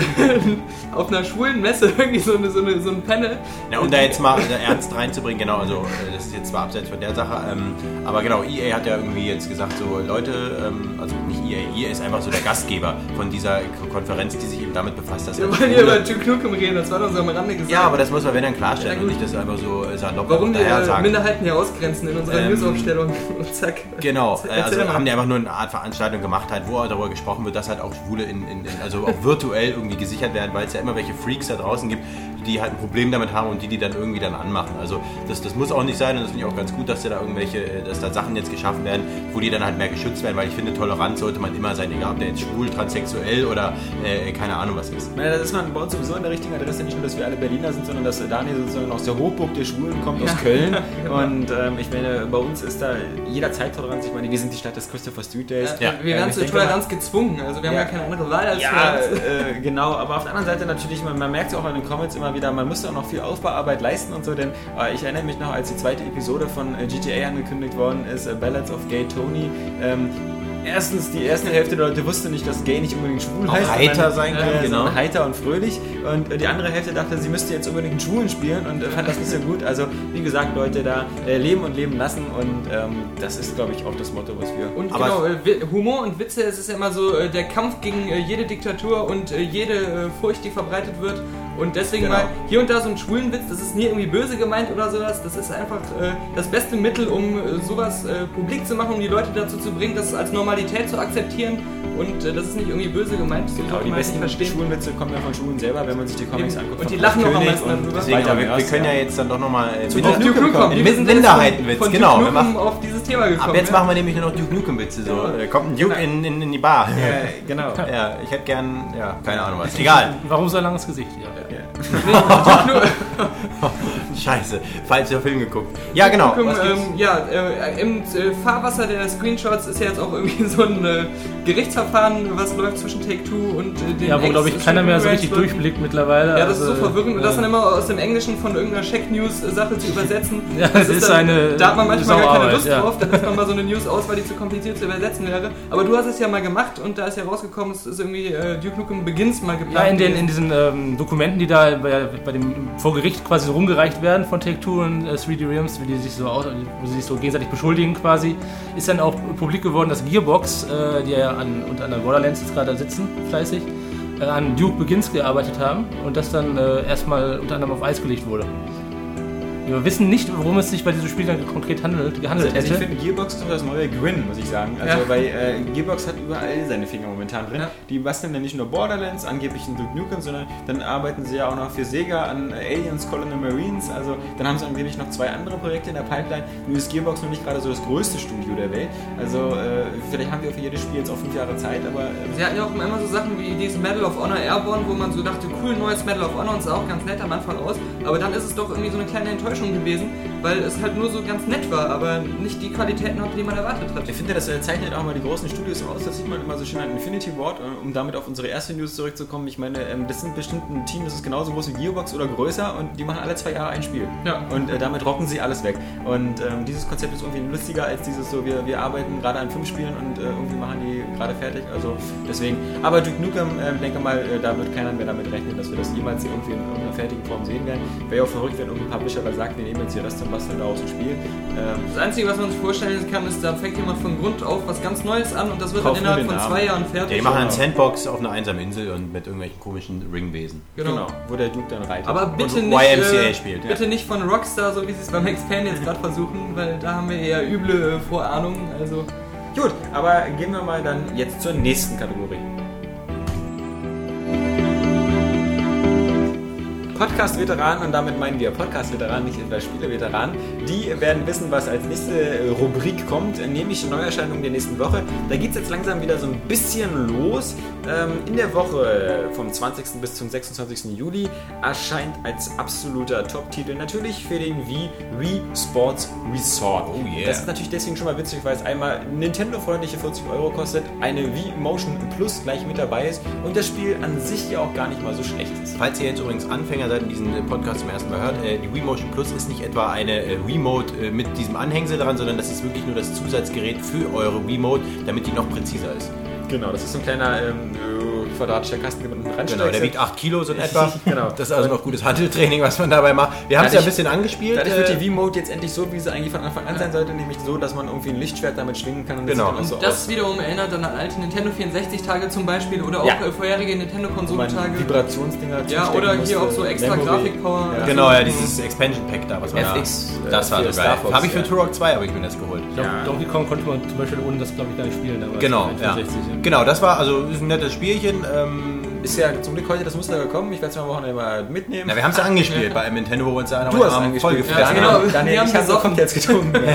*laughs* auf einer schwulen Messe irgendwie so, eine, so, eine, so ein Panel. Ja, um da jetzt mal äh, ernst reinzubringen, genau, also äh, das ist jetzt zwar abseits von der Sache, ähm, aber genau, EA hat ja irgendwie jetzt gesagt, so Leute, ähm, also nicht EA, EA ist einfach so der Gastgeber von dieser Konferenz, die sich eben damit befasst, dass Wir wollen hier über Duke Nukem reden, das war doch so am Rande gesagt. Ja, aber das muss man wenn dann klarstellen Ja, und nicht das einfach so äh, salopp Warum die daher äh, sagen. Minderheiten hier ausgrenzen in unserer Ähm, Newsaufstellung. *laughs* Und zack. Genau, also mal. haben die einfach nur eine Art Veranstaltung gemacht, halt, wo darüber gesprochen wird, dass halt auch Schwule in, in, in also auch virtuell irgendwie gesichert werden, weil es ja immer welche Freaks da draußen gibt, die halt ein Problem damit haben und die die dann irgendwie dann anmachen. Also das, das muss auch nicht sein und das finde ich auch ganz gut, dass da irgendwelche, dass da Sachen jetzt geschaffen werden, wo die dann halt mehr geschützt werden, weil ich finde, Toleranz sollte man immer sein, egal ob der jetzt schwul, transsexuell oder äh, keine Ahnung was ist. Meine, das ist man bei uns sowieso an der richtigen Adresse, nicht nur, dass wir alle Berliner sind, sondern dass Daniel sozusagen aus der Hochburg der Schwulen kommt, aus Köln. *laughs* genau. Und ähm, ich meine, bei uns ist da jederzeit Toleranz. Ich meine, wir sind die Stadt des Christopher Street Days. Ja, wir werden ich zur Toleranz gezwungen, also wir haben Ja. ja keine andere Wahl als Ja, äh, genau, aber auf der anderen Seite natürlich, man, man merkt es auch an den Comments immer wieder, man müsste auch noch viel Aufbauarbeit leisten und so, denn äh, ich erinnere mich noch, als die zweite Episode von äh, GTA angekündigt worden ist, äh, Ballads of Gay Tony, ähm, Erstens, die erste Hälfte der Leute wusste nicht, dass gay nicht unbedingt schwul Auch heißt. heiter sein kann, äh, genau. heiter und fröhlich. Und äh, die andere Hälfte dachte, sie müsste jetzt unbedingt einen Schwulen spielen und äh, fand das nicht so gut. Also, wie gesagt, Leute, da äh, leben und leben lassen und ähm, das ist, glaube ich, auch das Motto, was wir. Und Aber- genau, äh, Humor und Witze, es ist ja immer so der Kampf gegen jede Diktatur und jede Furcht, die verbreitet wird. Und deswegen Genau. mal hier und da so einen schwulen Witz, das ist nie irgendwie böse gemeint oder sowas. Das ist einfach äh, das beste Mittel, um äh, sowas äh, publik zu machen, um die Leute dazu zu bringen, das als Normalität zu akzeptieren. Und äh, das ist nicht irgendwie böse gemeint. So Genau, die besten verstehen. Schwulenwitze kommen ja von Schulen selber, wenn man sich die Comics Eben. anguckt. Und die lachen noch am meisten darüber. Deswegen, weiter aber wir, wir können ja ja. jetzt dann doch nochmal äh, Zu Duke Nukem kommen. Wir sind jetzt Minderheitenwitz, von genau. Duke Wir machen, auf dieses Thema gekommen. ab jetzt ja. machen wir nämlich nur noch Duke Nukem Witze. So. Äh, Kommt ein Duke in, in, in die Bar. Ja, *laughs* genau. Ja, ich hätte gern, ja, keine Ahnung was. *laughs* Egal. Warum so ein langes Gesicht? Ja. っけ？*laughs* ジャンル。*laughs* Scheiße, falscher Film geguckt. Ja, genau. Gibt's? ähm, ja, äh, im äh, Fahrwasser der Screenshots ist ja jetzt auch irgendwie *laughs* so ein äh, Gerichtsverfahren, was läuft zwischen Take-Two und äh, den Ja, wo glaube ich keiner mehr so richtig durch. durchblickt mittlerweile. Ja, das ist so Also, verwirrend. Und das äh, dann immer aus dem Englischen von irgendeiner Check-News-Sache zu übersetzen. *laughs* Ja, das ist dann, eine Da hat man manchmal gar keine Sauarbeit, Lust ja. drauf, dann ist man mal so eine News aus, weil die zu kompliziert zu übersetzen wäre. Aber du hast es ja mal gemacht und da ist ja rausgekommen, es ist irgendwie äh, Duke Nukem Begins mal geplant. Ja, in, den, in diesen ähm, Dokumenten, die da bei, bei dem vor Gericht quasi so rumgereicht werden von Take-Two und äh, 3D Realms, wie die sich so aus, wo sie sich so gegenseitig beschuldigen quasi, ist dann auch publik geworden, dass Gearbox, äh, die ja an, unter anderem Borderlands jetzt gerade sitzen, fleißig, äh, an Duke Begins gearbeitet haben und das dann äh, erstmal unter anderem auf Eis gelegt wurde. Wir wissen nicht, worum es sich bei diesem Spiel dann konkret handelt, gehandelt Also, ich hätte. finde Gearbox ist das neue Gwyn, muss ich sagen. Also, Ja. weil äh, Gearbox hat überall seine Finger momentan drin. Ja. Die basteln dann nicht nur Borderlands, angeblich in Duke Nukem, sondern dann arbeiten sie ja auch noch für Sega an äh, Aliens, Colonial Marines. Also, dann haben sie angeblich noch zwei andere Projekte in der Pipeline. Nur ist Gearbox noch nicht gerade so das größte Studio der Welt. Also, äh, vielleicht haben wir für jedes Spiel jetzt auch fünf Jahre Zeit, aber. Äh, Sie hatten ja auch immer so Sachen wie dieses Medal of Honor Airborne, wo man so dachte, cool, neues Medal of Honor und sah auch ganz nett am Anfang aus. Aber dann ist es doch irgendwie so eine kleine Enttäuschung gewesen, weil es halt nur so ganz nett war, aber nicht die Qualitäten hatte, die man erwartet hat. Ich finde, das äh, zeichnet auch mal die großen Studios aus. Das sieht man immer so schön an Infinity Ward, äh, um damit auf unsere erste News zurückzukommen. Ich meine, ähm, das sind bestimmt ein Team, das ist genauso groß wie Gearbox oder größer und die machen alle zwei Jahre ein Spiel. Ja. Und äh, damit rocken sie alles weg. Und ähm, dieses Konzept ist irgendwie lustiger als dieses so, wir, wir arbeiten gerade an fünf Spielen und äh, irgendwie machen die gerade fertig. Also deswegen. Aber Duke Nukem, äh, denke mal, äh, da wird keiner mehr damit rechnen, dass wir das jemals irgendwie in irgendeiner fertigen Form sehen werden. Wäre ja auch verrückt, wenn irgendein Publisher da sagt, wir nehmen jetzt hier das und basteln daraus ein Spiel. Ähm, Das Einzige, was man sich vorstellen kann, ist, da fängt jemand von Grund auf was ganz Neues an und das wird dann innerhalb von Namen. zwei Jahren Ja, fertig. die machen eine Sandbox auf einer einsamen Insel und mit irgendwelchen komischen Ringwesen. genau. wo der Duke dann reitet. Aber bitte Und nicht, YMCA äh, spielt, ja. bitte nicht von Rockstar, so wie sie es beim Expand jetzt gerade versuchen, weil da haben wir eher üble äh, Vorahnungen. Also Gut, aber gehen wir mal dann jetzt zur nächsten Kategorie. Podcast-Veteranen, und damit meinen wir Podcast-Veteranen, nicht etwa Spiele-Veteranen, die werden wissen, was als nächste Rubrik kommt, nämlich Neuerscheinungen der nächsten Woche. Da geht es jetzt langsam wieder so ein bisschen los. Ähm, in der Woche vom 20. bis zum 26. Juli erscheint als absoluter Top-Titel natürlich für den Wii Wii Sports Resort. Oh yeah. Das ist natürlich deswegen schon mal witzig, weil es einmal Nintendo-freundliche 40 Euro kostet, eine Wii Motion Plus gleich mit dabei ist und das Spiel an sich ja auch gar nicht mal so schlecht ist. Falls ihr jetzt übrigens Anfänger seid und diesen äh, Podcast zum ersten Mal hört, äh, die Wii Motion Plus ist nicht etwa eine äh, Remote mit diesem Anhängsel dran, sondern das ist wirklich nur das Zusatzgerät für eure Remote, damit die noch präziser ist. Genau, das ist ein kleiner ähm, äh, quadratischer Kasten, den man unten Genau, der wiegt 8 Kilo so in *laughs* etwa. Genau. Das ist also noch gutes Handeltraining, was man dabei macht. Wir haben es ja ein bisschen angespielt. Dadurch wird äh, die Wii-Mode jetzt endlich so, wie sie eigentlich von Anfang an sein sollte, nämlich so, dass man irgendwie ein Lichtschwert damit schwingen kann und das Genau. auch so das wiederum erinnert dann an alte Nintendo 64-Tage zum Beispiel oder auch Ja. äh, vorherige Nintendo-Konsolentage. Vibrationsdinger Ja, oder hier musste, auch so extra. Grafikpower. Ja. Genau, ja, dieses Expansion Pack da, was man FX, da. äh, Das war so Star geil. Habe ich für ja. Turok 2 habe ich mir das geholt. Ja. Donkey Kong konnte man zum Beispiel ohne das, glaube ich, gar nicht spielen. Genau, ja. 64, Genau, das war also ist ein nettes Spielchen. Ähm, ist ja zum Glück heute das Muster gekommen. Ich werde es mal am Wochenende mal mitnehmen. Na, wir haben es ja angespielt bei Nintendo, wo wir uns du hast Arm angespielt. Ja, genau. Daniel, Wir haben ich habe kommt jetzt getrunken. *laughs*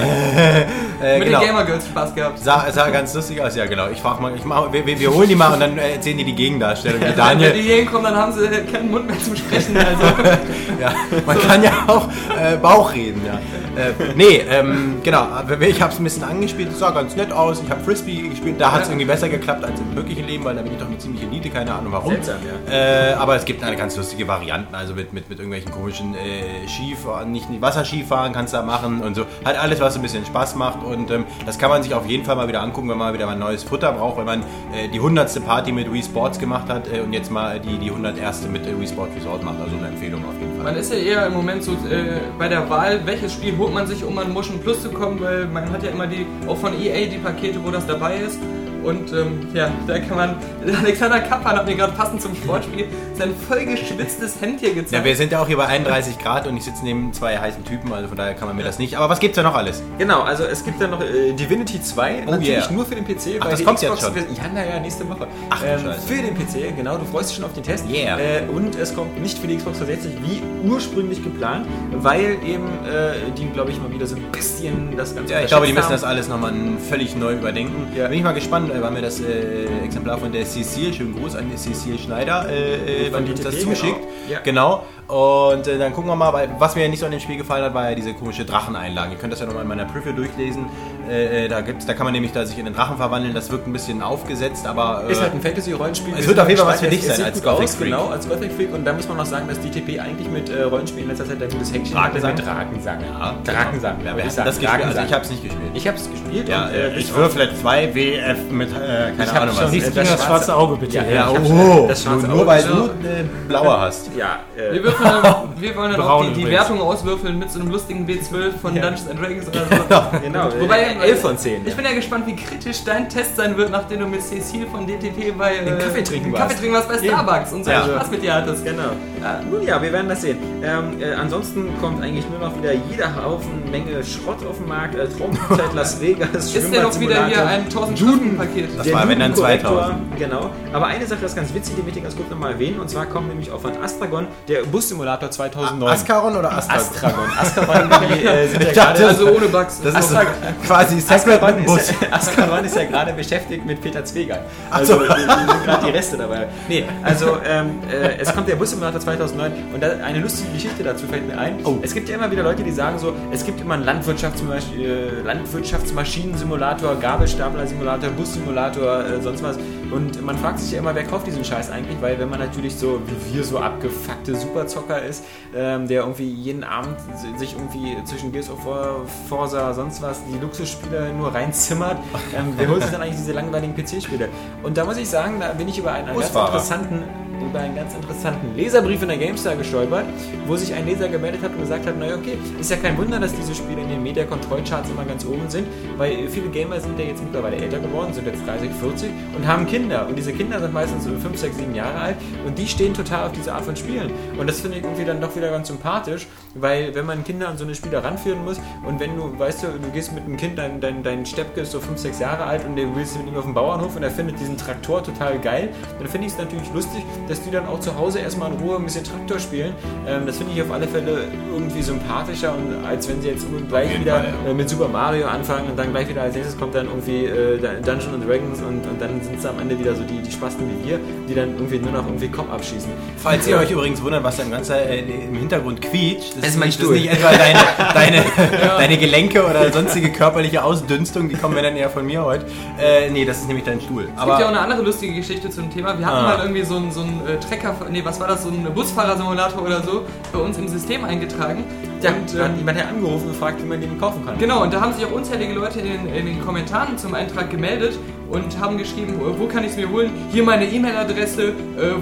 Äh, Mit genau. den Gamer Girls Spaß gehabt. Sah, sah ganz lustig aus, ja genau. Ich frage mal, ich mach, wir, wir, holen die mal und dann äh, erzählen die die Gegendarstellung. *laughs* Die Wenn Daniel, die hier hinkommen, dann haben sie keinen Mund mehr zum Sprechen. *laughs* Also. ja, man kann ja auch äh, Bauch reden, ja. Äh, nee, ähm, genau, ich habe es ein bisschen angespielt, es sah ganz nett aus. Ich habe Frisbee gespielt, da hat es irgendwie besser geklappt als im wirklichen Leben, weil da bin ich doch eine ziemliche Elite, keine Ahnung warum. Seltsam, ja. Äh, aber es gibt eine ganz lustige Varianten, also mit, mit, mit irgendwelchen komischen äh, Skifahren, nicht, nicht Wasserskifahren kannst du da machen und so. Halt alles, was ein bisschen Spaß macht und ähm, das kann man sich auf jeden Fall mal wieder angucken, wenn man wieder mal neues Futter braucht, wenn man äh, die hundertste Party mit Wii Sports gemacht hat äh, und jetzt mal die, die 101. mit äh, Wii Sports Resort macht. Also eine Empfehlung auf jeden Fall. Man ist ja eher im Moment so äh, bei der Wahl, welches Spiel holt man sich, um an Motion Plus zu kommen, weil man hat ja immer die, auch von EA die Pakete, wo das dabei ist. Und ähm, ja, da kann man. Alexander Kappan hat mir gerade passend zum Sportspiel sein voll geschwitztes Hemd hier gezeigt. Ja, wir sind ja auch hier bei 31 Grad und ich sitze neben zwei heißen Typen, also von daher kann man mir das nicht. Aber was gibt's da noch alles? Genau, also es gibt dann noch äh, Divinity 2, natürlich yeah. nur für den PC. Ach, weil das kommt jetzt Xbox- schon. Ja, naja, nächste Woche. Ach, ähm, für den PC, genau, du freust dich schon auf den Test. Yeah. Äh, und es kommt nicht für die Xbox 360 wie ursprünglich geplant, weil eben äh, die, glaube ich, mal wieder so ein bisschen das Ganze Ja, ich glaube, die müssen das alles nochmal völlig neu überdenken. Ja. Bin ich mal gespannt, äh, weil mir das äh, Exemplar von der Cecile, schönen Gruß an die Cecile Schneider, äh, äh, Von uns das DTP, zuschickt. genau. Genau. Und äh, dann gucken wir mal, weil, was mir nicht so an dem Spiel gefallen hat, war ja diese komische Dracheneinlage. Ihr könnt das ja nochmal in meiner Preview durchlesen. Äh, äh, da, gibt's, da kann man nämlich da sich in den Drachen verwandeln. Das wirkt ein bisschen aufgesetzt, aber. Äh, Ist halt ein Fantasy-Rollenspiel. Es wird auf jeden Fall was für dich es sein als Gothic aus, Freak. Genau, als Gothic Freak. Und da muss man noch sagen, dass DTP eigentlich mit äh, Rollenspielen in letzter Zeit ein gutes Häkchen Drakensang? hatte mit Drakensang. ja, Drakensang, Ja, würde wir ich sagen. das gespielt. Also ich habe es nicht gespielt. Ich habe es gespielt. ja, und, äh, bis ich würfle 2 WF mit, äh, keine Ich Ahnung was. Nichts das gegen das schwarze- Auge, bitte. Ja, Ja, ich hab's- oh, das schwarze nur, nur weil Auge. du eine blaue hast. Ja, äh, Wir, würfeln, dann- *laughs* wir wollen dann auch die. Wertung auswürfeln mit so einem lustigen W12 von Ja. Dungeons and Dragons oder *laughs* so. genau. Wobei, äh, 11 von 10. Ich bin ja gespannt, wie kritisch dein Test sein wird, nachdem du mit Cecile von DTP bei äh, Den Kaffee trinken den warst. Kaffee trinken warst bei Starbucks und so Ja. Spaß mit dir hattest. Genau. Ja, nun ja, wir werden das sehen. Ähm, äh, ansonsten kommt eigentlich nur noch wieder jeder Haufen Menge Schrott auf den Markt. Äh, Traumzeit *laughs* Las Vegas, Ist der noch wieder hier ein 1000 Stunden Paket? Das Der war, wenn dann Jugendkorrektor, 2000. Genau. Aber eine Sache ist ganz witzig, die möchte ich ganz kurz nochmal erwähnen. Und zwar kommt nämlich auch von Astragon der Bussimulator 2009. Ascaron oder Astragon? Astragon. Astragon, die äh, sind ja *laughs* gerade... Also ohne Bugs. Das ist Astragon- quasi Bus. ist, *laughs* Askaban ist ja gerade beschäftigt mit Peter Zweger. Ach Also so. sind gerade die Reste dabei. Nee, also ähm, äh, es kommt der Bussimulator 2009 und da, eine lustige Geschichte dazu fällt mir ein. Oh. Es gibt ja immer wieder Leute, die sagen so, es gibt immer einen Landwirtschafts äh, Landwirtschaftsmaschinen-Simulator, Gabelstapler-Simulator, Bussimulator, äh, sonst was. Und man fragt sich ja immer, wer kauft diesen Scheiß eigentlich, weil wenn man natürlich so wie wir so abgefuckte Superzocker ist, ähm, der irgendwie jeden Abend sich irgendwie zwischen Gears of War, Forza, sonst was, die Luxusspiele nur reinzimmert, ähm, wer holt sich dann eigentlich diese langweiligen PC-Spiele? Und da muss ich sagen, da bin ich über einen, ganz interessanten über einen ganz interessanten Leserbrief in der GameStar gestolpert, wo sich ein Leser gemeldet hat und gesagt hat, naja okay, ist ja kein Wunder, dass diese Spiele in den Media Control Charts immer ganz oben sind, weil viele Gamer sind ja jetzt mittlerweile älter geworden, sind jetzt 30, 40 und haben Kinder. Und diese Kinder sind meistens so 5, 6, 7 Jahre alt und die stehen total auf diese Art von Spielen. Und das finde ich irgendwie dann doch wieder ganz sympathisch, weil wenn man Kinder an so eine Spiele ranführen muss und wenn du, weißt du, du gehst mit einem Kind, dein, dein, dein Steppke ist so 5, 6 Jahre alt und du willst mit ihm auf dem Bauernhof und er findet diesen Traktor total geil, dann finde ich es natürlich lustig, dass die dann auch zu Hause erstmal in Ruhe ein bisschen Traktor spielen. Ähm, das finde ich auf alle Fälle irgendwie sympathischer und als wenn sie jetzt gleich wieder Fall, ja. äh, mit Super Mario anfangen und dann gleich wieder als nächstes kommt dann irgendwie äh, Dungeons and Dragons und, und dann sind es am Ende wieder so die, die Spasten wie wir, die dann irgendwie nur noch irgendwie Kopf abschießen. Falls ihr euch übrigens wundert, was da im, ganzen, äh, im Hintergrund quietscht, Das ist mein nicht, Stuhl. nicht etwa deine, *laughs* deine, deine Gelenke oder sonstige körperliche Ausdünstung, die kommen mir dann eher von mir heute. Äh, nee, das ist nämlich dein Stuhl. Es gibt Aber ja auch eine andere lustige Geschichte zum Thema. Wir hatten Ah. mal irgendwie so einen, so einen äh, Trecker, nee, was war das, so einen Busfahrersimulator oder so, bei uns im System eingetragen. Ja, und, da hat ähm, jemand ja angerufen und gefragt, wie man den kaufen kann. Genau, und da haben sich auch unzählige Leute in in den Kommentaren zum Eintrag gemeldet und haben geschrieben, wo, wo kann ich es mir holen? Hier meine E-Mail-Adresse, äh,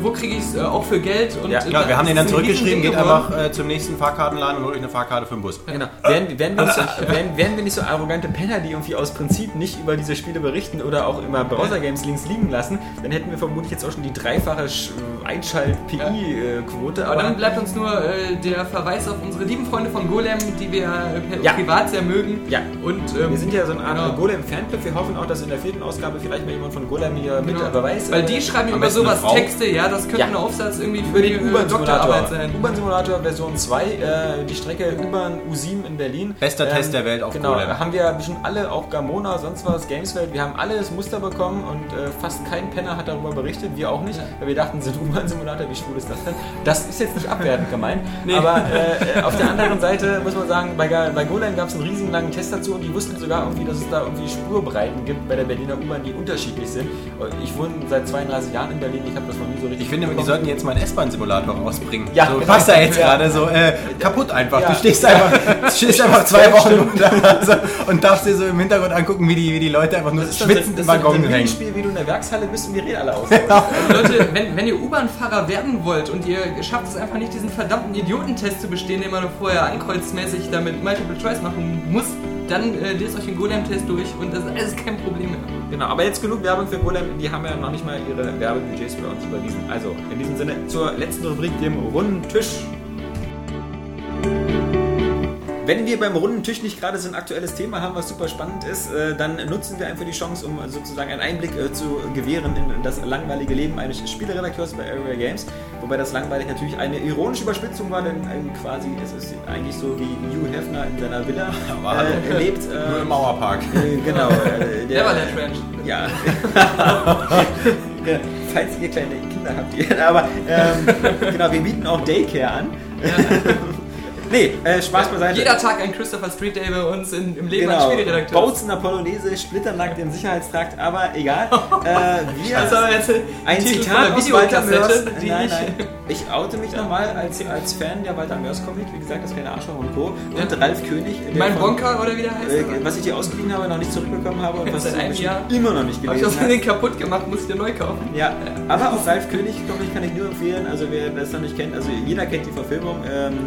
wo kriege ich es äh, auch für Geld? Und, Ja, äh, ja, wir haben den dann zurückgeschrieben, geht einfach äh, zum nächsten Fahrkartenladen und holt euch eine Fahrkarte für den Bus. Genau. Wären, wären, wir nicht so, wären, wären wir nicht so arrogante Penner, die irgendwie aus Prinzip nicht über diese Spiele berichten oder auch immer Browser-Games links liegen lassen, dann hätten wir vermutlich jetzt auch schon die dreifache Sch- Einschalt-PI-Quote. Aber dann bleibt uns nur äh, der Verweis auf unsere lieben Freunde von Golem, die wir äh, Ja. privat sehr mögen. Ja. Und, ähm, Wir sind ja so eine Art genau. Golem-Fanclub. Wir hoffen auch, dass in der vierten Ausgabe vielleicht mal jemand von Golem hier mit, Genau. aber weiß. Weil äh, die schreiben über sowas. Texte, ja, das könnte Ja. ein Aufsatz irgendwie über den die, äh, U-Bahn-Simulator. Doktorarbeit sein. U-Bahn-Simulator Version 2, äh, die Strecke U-Bahn U7 in Berlin. Bester Test der Welt auf Genau, Golem. haben wir schon alle, auch Gamona, sonst was, Gameswelt, wir haben alle das Muster bekommen und äh, fast kein Penner hat darüber berichtet, wir auch nicht, weil wir dachten, sind U-Bahn-Simulator, wie schwul ist das denn? Das ist jetzt nicht abwertend *laughs* gemeint, Nee. aber äh, *laughs* auf der anderen Seite muss man sagen, bei, bei Golem gab es einen riesigen langen Test dazu und die wussten sogar irgendwie, dass es da irgendwie Spurbreiten gibt bei der Berliner U-Bahn, die unterschiedlich sind. Ich wohne seit 32 Jahren in Berlin, ich habe das noch nie so richtig Ich finde, die sollten jetzt mal einen S-Bahn-Simulator rausbringen. Ja, so, genau. passt da jetzt Ja. gerade so äh, kaputt einfach. Ja. *laughs* Du stehst einfach, stehst einfach zwei Wochen da so, und darfst dir so im Hintergrund angucken, wie die, wie die Leute einfach nur Das ist schwitzend das im ist Waggon ein hängen. Spiel, wie du in der Werkshalle bist und die Räder alle *laughs* aus. Leute, wenn, wenn ihr U-Bahn-Fahrer werden wollt und ihr schafft es einfach nicht, diesen verdammten Idiotentest zu bestehen, den man vorher ankreuzmäßig damit Multiple Choice machen muss, dann äh, lest euch den Golem-Test durch und das ist alles kein Problem mehr. Genau, aber jetzt genug Werbung für Golem, die haben ja noch nicht mal ihre Werbebudgets bei uns überwiesen. Also, in diesem Sinne zur letzten Rubrik, dem runden Tisch. Wenn wir beim runden Tisch nicht gerade so ein aktuelles Thema haben, was super spannend ist, äh, dann nutzen wir einfach die Chance, um sozusagen einen Einblick äh, zu gewähren in das langweilige Leben eines Spieleredakteurs bei Area Games. Wobei das langweilig natürlich eine ironische Überspitzung war, denn ähm, quasi es ist eigentlich so wie Hugh Hefner in seiner Villa *laughs* äh, lebt. Nur Äh, im Mauerpark. *laughs* äh, genau. Äh, Neverland Ranch. ja. *laughs* Ja, Falls ihr kleine Kinder habt, ihr. Aber ähm, genau, wir bieten auch Daycare an. Nee, äh, Spaß beiseite. Jeder Tag ein Christopher Street Day bei uns in, im Leben Genau. als Spieleredakteur. Bautzen Polonaise, splitternackt im Sicherheitstrakt, aber egal. *laughs* Äh, wir, ist aber jetzt ein Zitat aus der Walter Mörs. Nein, ich- nein. Ich oute mich nochmal als, als Fan der Walter Mörs Comic, wie gesagt, das kleine Arschloch und Co. Und Ralf König. der Mein von- Bonker oder wie der heißt? Äh, was ich dir ausgeliehen habe, noch nicht zurückbekommen habe und was Seit einem Jahr. immer noch nicht Hab ich gelesen hast. *laughs* Versehen kaputt gemacht, muss ich dir neu kaufen. Ja, aber auch Ralf König, glaube ich, kann ich nur empfehlen. Also wer das noch nicht kennt, also jeder kennt die Verfilmung. Ähm,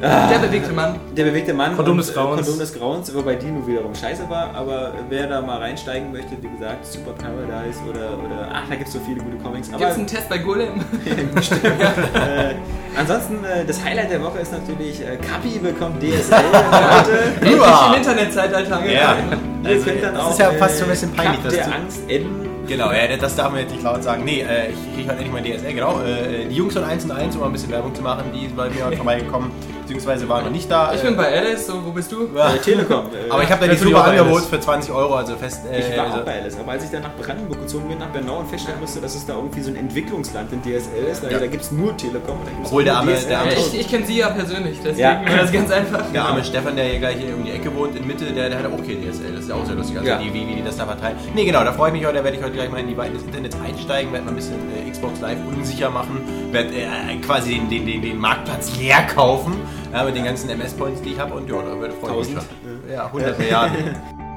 Der bewegte Mann. der bewegte Mann. Kondom und, des Grauens. Äh, Kondom des Grauens, wobei die nur wiederum scheiße war. Aber wer da mal reinsteigen möchte, wie gesagt, Super Paradise oder, oder ach, da gibt es so viele gute Comics. Gibt es einen Test bei Golem? *laughs* *laughs* äh, ansonsten, äh, das Highlight der Woche ist natürlich, äh, Kapi bekommt DSL. *laughs* Endlich Uah. im Internetzeitalter Ja. Also, dann das auch, ist ja fast äh, so ein bisschen peinlich, dass der du- Angst enden. Genau, ja, das darf man jetzt nicht laut sagen. Nee, äh, ich kriege heute endlich mal DSL, genau. Äh, die Jungs von 1 und 1, um mal ein bisschen Werbung zu machen, die sind bei mir heute vorbeigekommen, beziehungsweise waren noch nicht da. Ich Äh, bin bei Alice, so, wo bist du? Äh, Telekom. Aber ich habe da die super bei Angebot für 20 Euro, also fest. Äh, Ich war also, auch bei Alice, aber als ich dann nach Brandenburg gezogen bin, nach Bernau und feststellen musste, dass es da irgendwie so ein Entwicklungsland in DSL ist, da, Ja. da gibt es nur Telekom und da gibt's Obwohl nur der arme- DSL. der arme- Ja, ich ich kenne sie ja persönlich, deswegen Ja. war das ganz einfach. Der arme Stefan, der hier gleich hier um die Ecke wohnt, in Mitte, der, der hat auch kein DSL. Das ist ja auch sehr lustig. Also Ja. die, wie, wie die das da verteilen. Nee, genau, da freue ich mich heute. Da werde ich heute gleich mal in die Weiten des Internets einsteigen, werde mal ein bisschen äh, Xbox Live unsicher machen, werde äh, quasi den, den, den, den Marktplatz leer kaufen ja, mit den ganzen MS-Points, die ich habe. Und ja, da freue ich mich schon. Ja, 100 Milliarden. *laughs*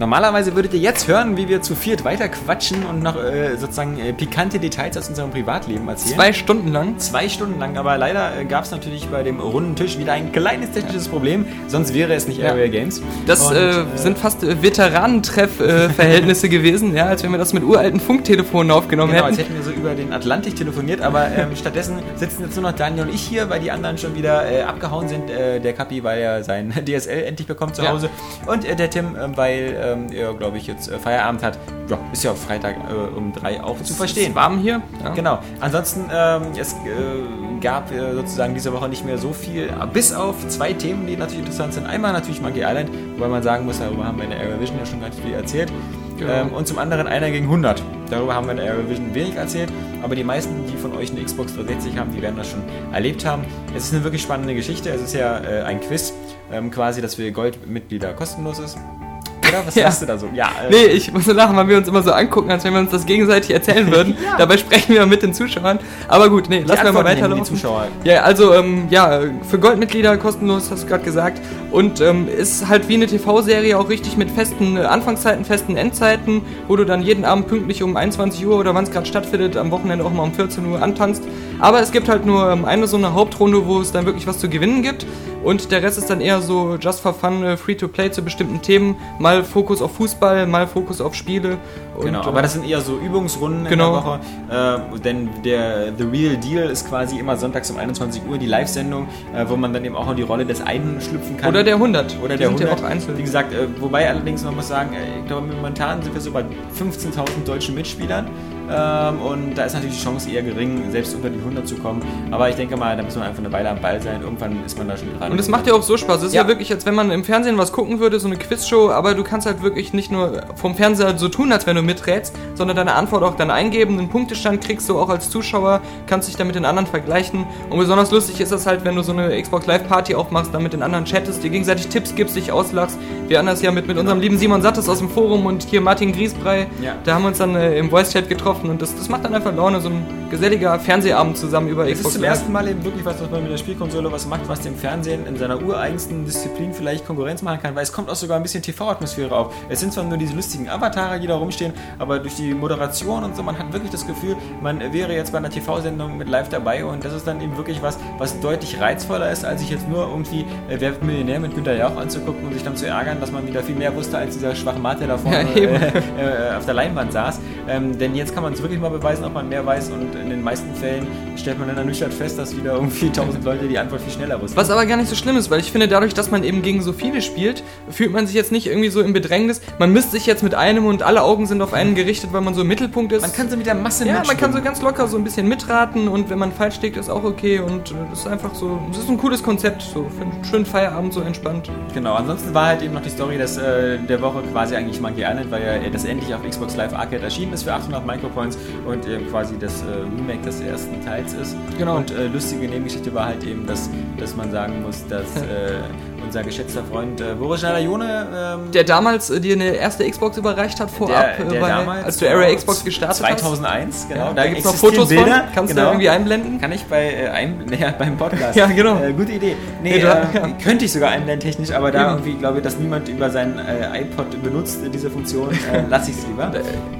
Normalerweise würdet ihr jetzt hören, wie wir zu viert weiter quatschen und noch äh, sozusagen äh, pikante Details aus unserem Privatleben erzählen. Zwei Stunden lang. Zwei Stunden lang, aber leider äh, gab es natürlich bei dem runden Tisch wieder ein kleines technisches Problem, sonst wäre es nicht Ja. Area Games. Das Und, äh, sind fast äh, Veteranentreff-Verhältnisse *laughs* gewesen, ja, als wenn wir das mit uralten Funktelefonen aufgenommen Genau, als hätten. hätten wir so über den Atlantik telefoniert, aber ähm, stattdessen sitzen jetzt nur noch Daniel und ich hier, weil die anderen schon wieder äh, abgehauen sind. Äh, der Kapi, weil er sein *laughs* DSL endlich bekommt zu Ja. Hause. Und äh, der Tim, ähm, weil ähm, er, glaube ich, jetzt äh, Feierabend hat. Ja, ist ja Freitag äh, um drei auch zu verstehen. warm hier. Ja. Genau. Ansonsten, ähm, es äh, gab äh, sozusagen diese Woche nicht mehr so viel, bis auf zwei Themen, die natürlich interessant sind. Einmal natürlich Monkey Island, wobei man sagen muss, darüber haben wir in der Area Vision ja schon ganz viel erzählt. Genau. Ähm, und zum anderen einer gegen 100. Darüber haben wir in der Area Vision wenig erzählt, aber die meisten, die von euch eine Xbox 360 haben, die werden das schon erlebt haben. Es ist eine wirklich spannende Geschichte. Es ist ja äh, ein Quiz, ähm, quasi, dass für Goldmitglieder kostenlos ist. Oder? Was Ja. sagst du da so? Ja, äh, Nee, ich muss lachen, weil wir uns immer so angucken, als wenn wir uns das gegenseitig erzählen *laughs* würden. Dabei sprechen wir mit den Zuschauern. Aber gut, nee, lassen wir mal weiterlaufen. Die Zuschauer. Ja, also ähm, ja, für Goldmitglieder kostenlos, hast du gerade gesagt. Und ähm, ist halt wie eine TV-Serie auch richtig mit festen äh, Anfangszeiten, festen Endzeiten, wo du dann jeden Abend pünktlich um 21 Uhr oder wann es gerade stattfindet, am Wochenende auch mal um 14 Uhr antanzt. Aber es gibt halt nur ähm, eine so eine Hauptrunde, wo es dann wirklich was zu gewinnen gibt. Und der Rest ist dann eher so just for fun, äh, free to play zu bestimmten Themen. Mal Fokus auf Fußball, mal Fokus auf Spiele. Genau, aber das sind eher so Übungsrunden Genau. in der Woche. Äh, denn der The Real Deal ist quasi immer sonntags um 21 Uhr die Live-Sendung, äh, wo man dann eben auch in die Rolle des einen schlüpfen kann. oder der 100. Oder Die der sind 100. ja auch einzeln. Wie gesagt, äh, wobei allerdings man muss sagen, äh, ich glaube momentan sind wir so bei 15.000 deutschen Mitspielern. Ähm, und da ist natürlich die Chance eher gering, selbst unter die 100 zu kommen. Aber ich denke mal, da muss man einfach eine Weile am Ball sein. Irgendwann ist man da schon dran. Und es macht ja auch so Spaß. Es ist ja. Ja. wirklich, als wenn man im Fernsehen was gucken würde, so eine Quizshow, aber du kannst halt wirklich nicht nur vom Fernseher so tun, als wenn du miträtst, sondern deine Antwort auch dann eingeben. Einen Punktestand kriegst du auch als Zuschauer, kannst dich dann mit den anderen vergleichen. Und besonders lustig ist das halt, wenn du so eine Xbox Live Party aufmachst, dann mit den anderen chattest, dir gegenseitig Tipps gibst, dich auslachst. Wir das ja mit, mit unserem lieben Simon Sattes aus dem Forum und hier Martin Griesbrei. Ja. Da haben wir uns dann äh, im Voice-Chat getroffen und das, das macht dann einfach Laune, so ein geselliger Fernsehabend zusammen über Es ist Xbox zum ersten Mal eben wirklich was, was man mit der Spielkonsole was macht, was dem Fernsehen in seiner ureigensten Disziplin vielleicht Konkurrenz machen kann, weil es kommt auch sogar ein bisschen TV-Atmosphäre auf. Es sind zwar nur diese lustigen Avatare, die da rumstehen, aber durch die Moderation und so, man hat wirklich das Gefühl, man wäre jetzt bei einer TV-Sendung mit live dabei und das ist dann eben wirklich was, was deutlich reizvoller ist, als sich jetzt nur irgendwie äh, Wer wird Millionär mit Günther Jauch anzugucken und sich dann zu ärgern, dass man wieder viel mehr wusste als dieser schwache Mate da vorne Ja, äh, äh, auf der Leinwand saß. Ähm, denn jetzt kann man es wirklich mal beweisen, ob man mehr weiß und in den meisten Fällen stellt man dann ernüchtert fest, dass wieder irgendwie *laughs* tausend Leute die Antwort viel schneller wussten. Was aber gar nicht so schlimm ist, weil ich finde, dadurch, dass man eben gegen so viele spielt, fühlt man sich jetzt nicht irgendwie so im Bedrängnis. Man misst sich jetzt mit einem und alle Augen sind auf einen gerichtet, weil man so im Mittelpunkt ist. Man kann so mit der Masse ja, man kann so ganz locker so ein bisschen mitraten und wenn man falsch liegt, ist auch okay und äh, das ist einfach so, das ist ein cooles Konzept, so für einen schönen Feierabend so entspannt. Genau, ansonsten war halt eben noch die Story dass, äh, der Woche quasi eigentlich Monkey Island, weil ja äh, das endlich auf Xbox Live Arcade erschienen ist für 800 Micropoints und eben quasi das äh, Remake des ersten Teils ist. Genau. Und äh, lustige Nebengeschichte war halt eben, dass, dass man sagen muss, dass *laughs* äh, unser geschätzter Freund äh, Boris Schneider-Jone ähm, Der damals äh, dir eine erste Xbox überreicht hat vorab, der, äh, der weil, damals als du Area Xbox gestartet hast. 2001, genau. Ja, da gibt es noch Fotos Bilder, von, kannst genau. du irgendwie einblenden. Kann ich bei äh, ein, *laughs* naja, beim Podcast. Ja, genau. Äh, gute Idee. Nee, Nee, da- äh, ja. könnte ich sogar einblenden technisch, aber da irgendwie glaube ich, dass niemand über seinen iPod benutzt, diese Funktion, *laughs* lasse ich es lieber.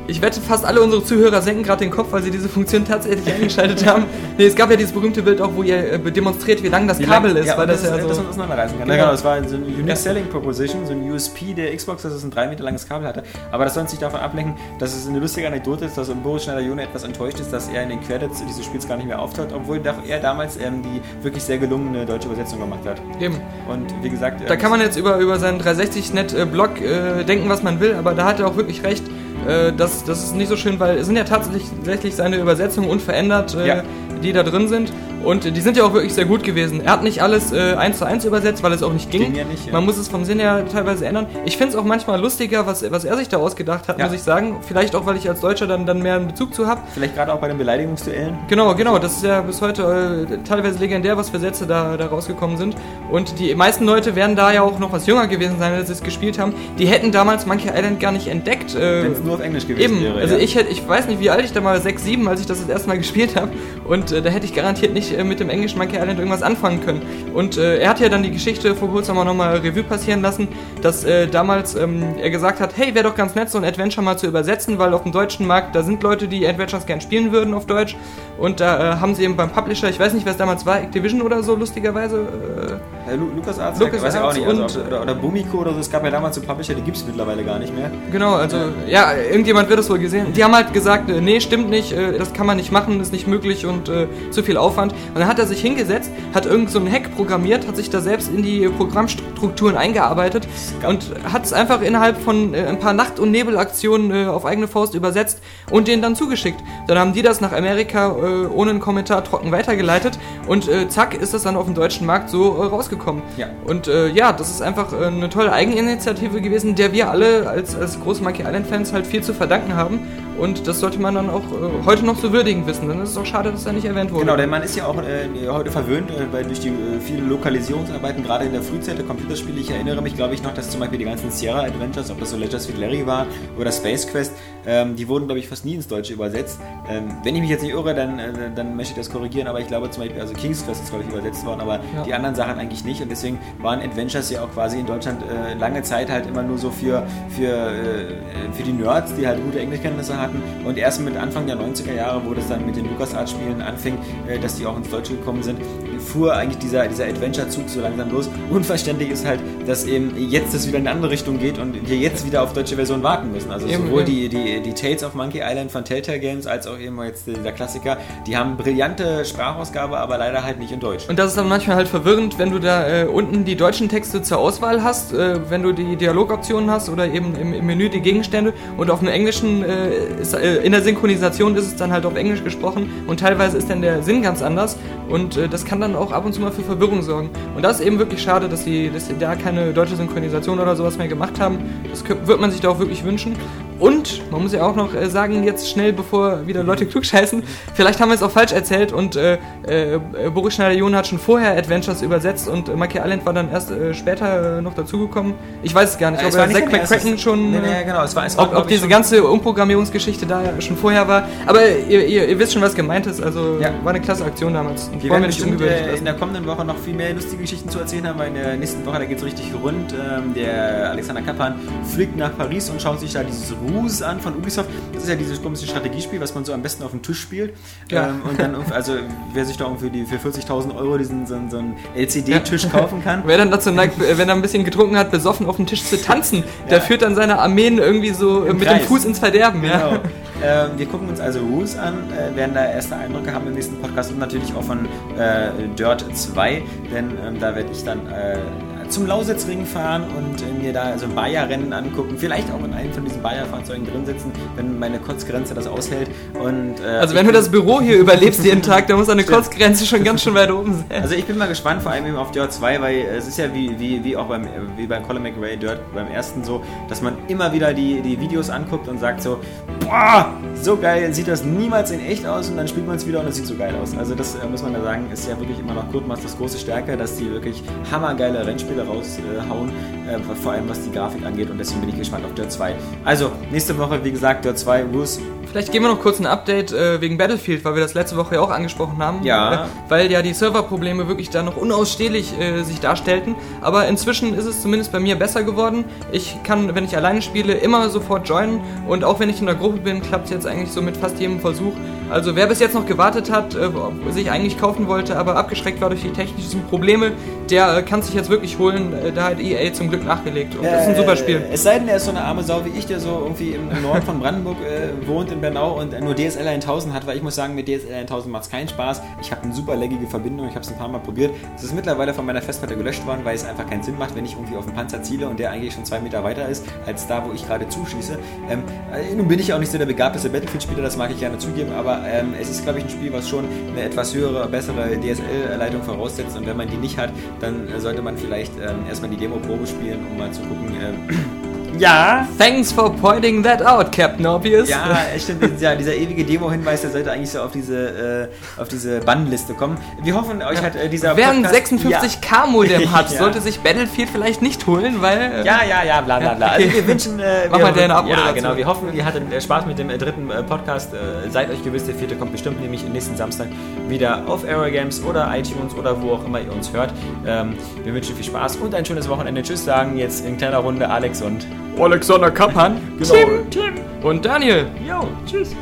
Ich wette, fast alle unsere Zuhörer senken gerade den Kopf, weil sie diese Funktion tatsächlich *laughs* eingeschaltet haben. Nee, es gab ja dieses berühmte Bild auch, wo ihr demonstriert, wie lang das Wie Kabel lang- ist, weil und das, ja dass so... man auseinanderreißen kann. Genau. Ja, genau, das war so eine Unique. Selling Proposition, so ein USP der Xbox, dass es ein drei Meter langes Kabel hatte. Aber das soll uns nicht davon ablenken, dass es eine lustige Anekdote ist, dass Boris Schneider-Jone etwas enttäuscht ist, dass er in den Credits dieses Spiels gar nicht mehr auftaucht, obwohl er damals ähm, die wirklich sehr gelungene deutsche Übersetzung gemacht hat. Eben. Und wie gesagt, Da ähm, kann man jetzt über, über seinen 360-Net-Blog äh, denken, was man will, aber da hat er auch wirklich recht. Äh, das, das ist nicht so schön, weil es sind ja tatsächlich, seine Übersetzungen unverändert, äh, Ja. die da drin sind. Und die sind ja auch wirklich sehr gut gewesen. Er hat nicht alles äh, eins zu eins übersetzt, weil es auch nicht ging. Ging ja nicht, ja. Man muss es vom Sinn her teilweise ändern. Ich finde es auch manchmal lustiger, was, was er sich da ausgedacht hat, Ja. muss ich sagen. Vielleicht auch, weil ich als Deutscher dann, dann mehr einen Bezug zu habe. vielleicht gerade auch bei den Beleidigungsduellen. Genau, genau. Das ist ja bis heute äh, teilweise legendär, was für Sätze da, da rausgekommen sind. Und die meisten Leute werden da ja auch noch was jünger gewesen sein, als sie es gespielt haben. Die hätten damals Monkey Island gar nicht entdeckt. Äh, nur auf Englisch gewesen Eben, wäre. also ja. ich hätte, ich weiß nicht, wie alt ich da mal, 6, 7, als ich das das erste Mal gespielt habe. Und äh, da hätte ich garantiert nicht äh, mit dem englischen Monkey Island irgendwas anfangen können. Und äh, er hat ja dann die Geschichte vor kurzem auch nochmal Revue passieren lassen, dass äh, damals ähm, er gesagt hat, hey, wäre doch ganz nett, so ein Adventure mal zu übersetzen, weil auf dem deutschen Markt, da sind Leute, die Adventures gern spielen würden auf Deutsch. Und da äh, haben sie eben beim Publisher, ich weiß nicht, wer es damals war, Activision oder so, lustigerweise, äh, Lu Lukas Arzt, Lucas weiß ich auch nicht. Also, und- oder, oder Bumiko oder so. Es gab ja damals so Publisher, die gibt es mittlerweile gar nicht mehr. Genau, also ja, irgendjemand wird es wohl gesehen. Die haben halt gesagt, äh, nee, stimmt nicht, äh, das kann man nicht machen, ist nicht möglich und äh, zu viel Aufwand. Und dann hat er sich hingesetzt, hat irgend so einen Hack programmiert, hat sich da selbst in die Programmstrukturen eingearbeitet und hat es einfach innerhalb von äh, ein paar Nacht- und Nebelaktionen auf eigene Faust übersetzt und denen dann zugeschickt. Dann haben die das nach Amerika ohne einen Kommentar trocken weitergeleitet und zack ist das dann auf dem deutschen Markt so äh, rausgekommen. Ja. Und äh, ja, das ist einfach äh, eine tolle Eigeninitiative gewesen, der wir alle als, als große Monkey Island-Fans halt viel zu verdanken haben. Und das sollte man dann auch äh, heute noch zu würdigen wissen. Dann ist es auch schade, dass er nicht erwähnt wurde. Genau, denn man ist ja auch äh, heute verwöhnt, äh, weil durch die äh, vielen Lokalisierungsarbeiten, gerade in der Frühzeit der Computerspiele, ich erinnere mich, glaube ich, noch, dass zum Beispiel die ganzen Sierra Adventures, ob das so Leisure Suit Larry war oder Space Quest, Ähm, die wurden, glaube ich, fast nie ins Deutsche übersetzt. Ähm, wenn ich mich jetzt nicht irre, dann, äh, dann möchte ich das korrigieren, aber ich glaube zum Beispiel, also King's Quest ist, glaube ich, übersetzt worden, aber Ja. die anderen Sachen eigentlich nicht. Und deswegen waren Adventures ja auch quasi in Deutschland äh, lange Zeit halt immer nur so für, für, äh, für die Nerds, die halt gute Englischkenntnisse hatten. Und erst mit Anfang der 90er Jahre, wo das dann mit den LucasArts-Spielen anfing, äh, dass die auch ins Deutsche gekommen sind, fuhr eigentlich dieser, dieser Adventure-Zug so langsam los. Unverständlich ist halt, dass eben jetzt das wieder in eine andere Richtung geht und wir jetzt wieder auf deutsche Version warten müssen. Also Eben, sowohl eben. die, die, die Tales of Monkey Island von Telltale Games als auch eben jetzt dieser Klassiker, die haben brillante Sprachausgabe, aber leider halt nicht in Deutsch. Und das ist dann manchmal halt verwirrend, wenn du da äh, unten die deutschen Texte zur Auswahl hast, äh, wenn du die Dialogoptionen hast oder eben im, im Menü die Gegenstände und auf dem Englischen, äh, ist, äh, in der Synchronisation ist es dann halt auf Englisch gesprochen und teilweise ist dann der Sinn ganz anders und äh, das kann dann auch ab und zu mal für Verwirrung sorgen. Und das ist eben wirklich schade, dass sie, dass sie da keine deutsche Synchronisation oder sowas mehr gemacht haben. Das wird man sich da auch wirklich wünschen. Und man muss ja auch noch äh, sagen, jetzt schnell, bevor wieder Leute klugscheißen, vielleicht haben wir es auch falsch erzählt und äh, äh, Boris Schneider-John hat schon vorher Adventures übersetzt und äh, Monkey Island war dann erst äh, später äh, noch dazugekommen. Ich weiß es gar nicht, ob er Zack McCracken schon. Nee, äh, nee, genau, es war, es war ob, ob diese ganze Umprogrammierungsgeschichte da schon vorher war. Aber ihr, ihr, ihr wisst schon, was gemeint ist. Also Ja. war eine klasse Aktion damals. Und Wir werden bestimmt äh, in der kommenden Woche noch viel mehr lustige Geschichten zu erzählen haben, weil in der nächsten Woche, da geht es richtig rund. Ähm, der Alexander Kappan fliegt nach Paris und schaut sich da dieses Ruse an von Ubisoft. Das ist ja dieses komische Strategiespiel, was man so am besten auf dem Tisch spielt. Ja. Ähm, und dann, also wer sich da irgendwie für, die, für 40.000 Euro diesen so, einen- so einen LCD-Tisch kaufen kann. *laughs* Wer dann dazu neigt, äh, wenn er ein bisschen getrunken hat, besoffen auf dem Tisch zu tanzen, der führt dann seine Armeen irgendwie so äh, Im mit Kreis. dem Fuß ins Verderben. Genau. Ja. Ähm, wir gucken uns also Ruse an, äh, werden da erste Eindrücke haben im nächsten Podcast und natürlich auch von äh, Dirt 2, denn ähm, da werde ich dann äh, zum Lausitzring fahren und äh, mir da so ein Bayer-Rennen angucken, vielleicht auch in einem von diesen Bayer-Fahrzeugen drin sitzen, wenn meine Kotzgrenze das aushält. Und, äh, Also wenn du das Büro hier überlebst jeden Tag, dann muss deine Stimmt. *laughs* Kurzgrenze schon ganz schön weit oben sein. Also ich bin mal gespannt, vor allem eben auf Dirt 2, weil es ist ja wie, wie, wie auch beim, wie bei Colin McRae Dirt beim ersten so, dass man immer wieder die, die Videos anguckt und sagt so, boah, so geil sieht das niemals in echt aus und dann spielt man es wieder und es sieht so geil aus. Also das äh, muss man da sagen, ist ja wirklich immer noch Codemasters große Stärke, dass die wirklich hammergeile Rennspiele raushauen, äh, vor allem was die Grafik angeht und deswegen bin ich gespannt auf Dirt 2. Also nächste Woche, wie gesagt, Dirt 2, Bruce, Vielleicht geben wir noch kurz ein Update äh, wegen Battlefield, weil wir das letzte Woche ja auch angesprochen haben. Ja. Äh, weil ja die Serverprobleme wirklich da noch unausstehlich sich darstellten. Aber inzwischen ist es zumindest bei mir besser geworden. Ich kann, wenn ich alleine spiele, immer sofort joinen. Und auch wenn ich in der Gruppe bin, klappt es jetzt eigentlich so mit fast jedem Versuch. Also wer bis jetzt noch gewartet hat, äh, sich eigentlich kaufen wollte, aber abgeschreckt war durch die technischen Probleme, der äh, kann sich jetzt wirklich holen. Äh, da hat EA zum Glück nachgelegt. Und das ist ein super Spiel. Äh, Es sei denn, er ist so eine arme Sau wie ich, der so irgendwie im, im Norden von Brandenburg äh, wohnt, in Bernau und äh, nur DSL 1000 hat, weil ich muss sagen, mit DSL 1000 macht es keinen Spaß. Ich habe eine super laggige Verbindung, ich habe es ein paar Mal probiert. Es ist mittlerweile von meiner Festplatte gelöscht worden, weil es einfach keinen Sinn macht, wenn ich irgendwie auf den Panzer ziele und der eigentlich schon zwei Meter weiter ist, als da, wo ich gerade zuschieße. Ähm, äh, nun bin ich auch nicht so der begabteste Battlefield-Spieler, das mag ich gerne zugeben, aber ähm, es ist, glaube ich, ein Spiel, was schon eine etwas höhere, bessere DSL-Leitung voraussetzt. Und wenn man die nicht hat, dann sollte man vielleicht ähm, erstmal die Demo-Probe spielen, um mal zu gucken, ähm, ja, Thanks for pointing that out, Captain Obvious. ja, stimmt. Ja, *laughs* dieser ewige Demo-Hinweis, der sollte eigentlich so auf diese, äh, auf diese Bannliste kommen. Wir hoffen, euch hat äh, dieser Wer ein Podcast- 56K-Modem hat, *laughs* Ja. sollte sich Battlefield vielleicht nicht holen, weil. äh, Ja, ja, ja, bla bla bla. Ja, okay. Also wir wünschen. Äh, Mach wir, mal deine Ja, Abmoderation. genau. Wir hoffen, ihr hattet äh, Spaß mit dem äh, dritten äh, Podcast. Seid euch gewiss, der vierte kommt bestimmt nämlich nächsten Samstag wieder auf Aero Games oder iTunes oder wo auch immer ihr uns hört. Ähm, wir wünschen viel Spaß und ein schönes Wochenende. Tschüss sagen jetzt in kleiner Runde Alex und Alexander Kappan, Genau. Tim, Tim und Daniel. Jo, tschüss.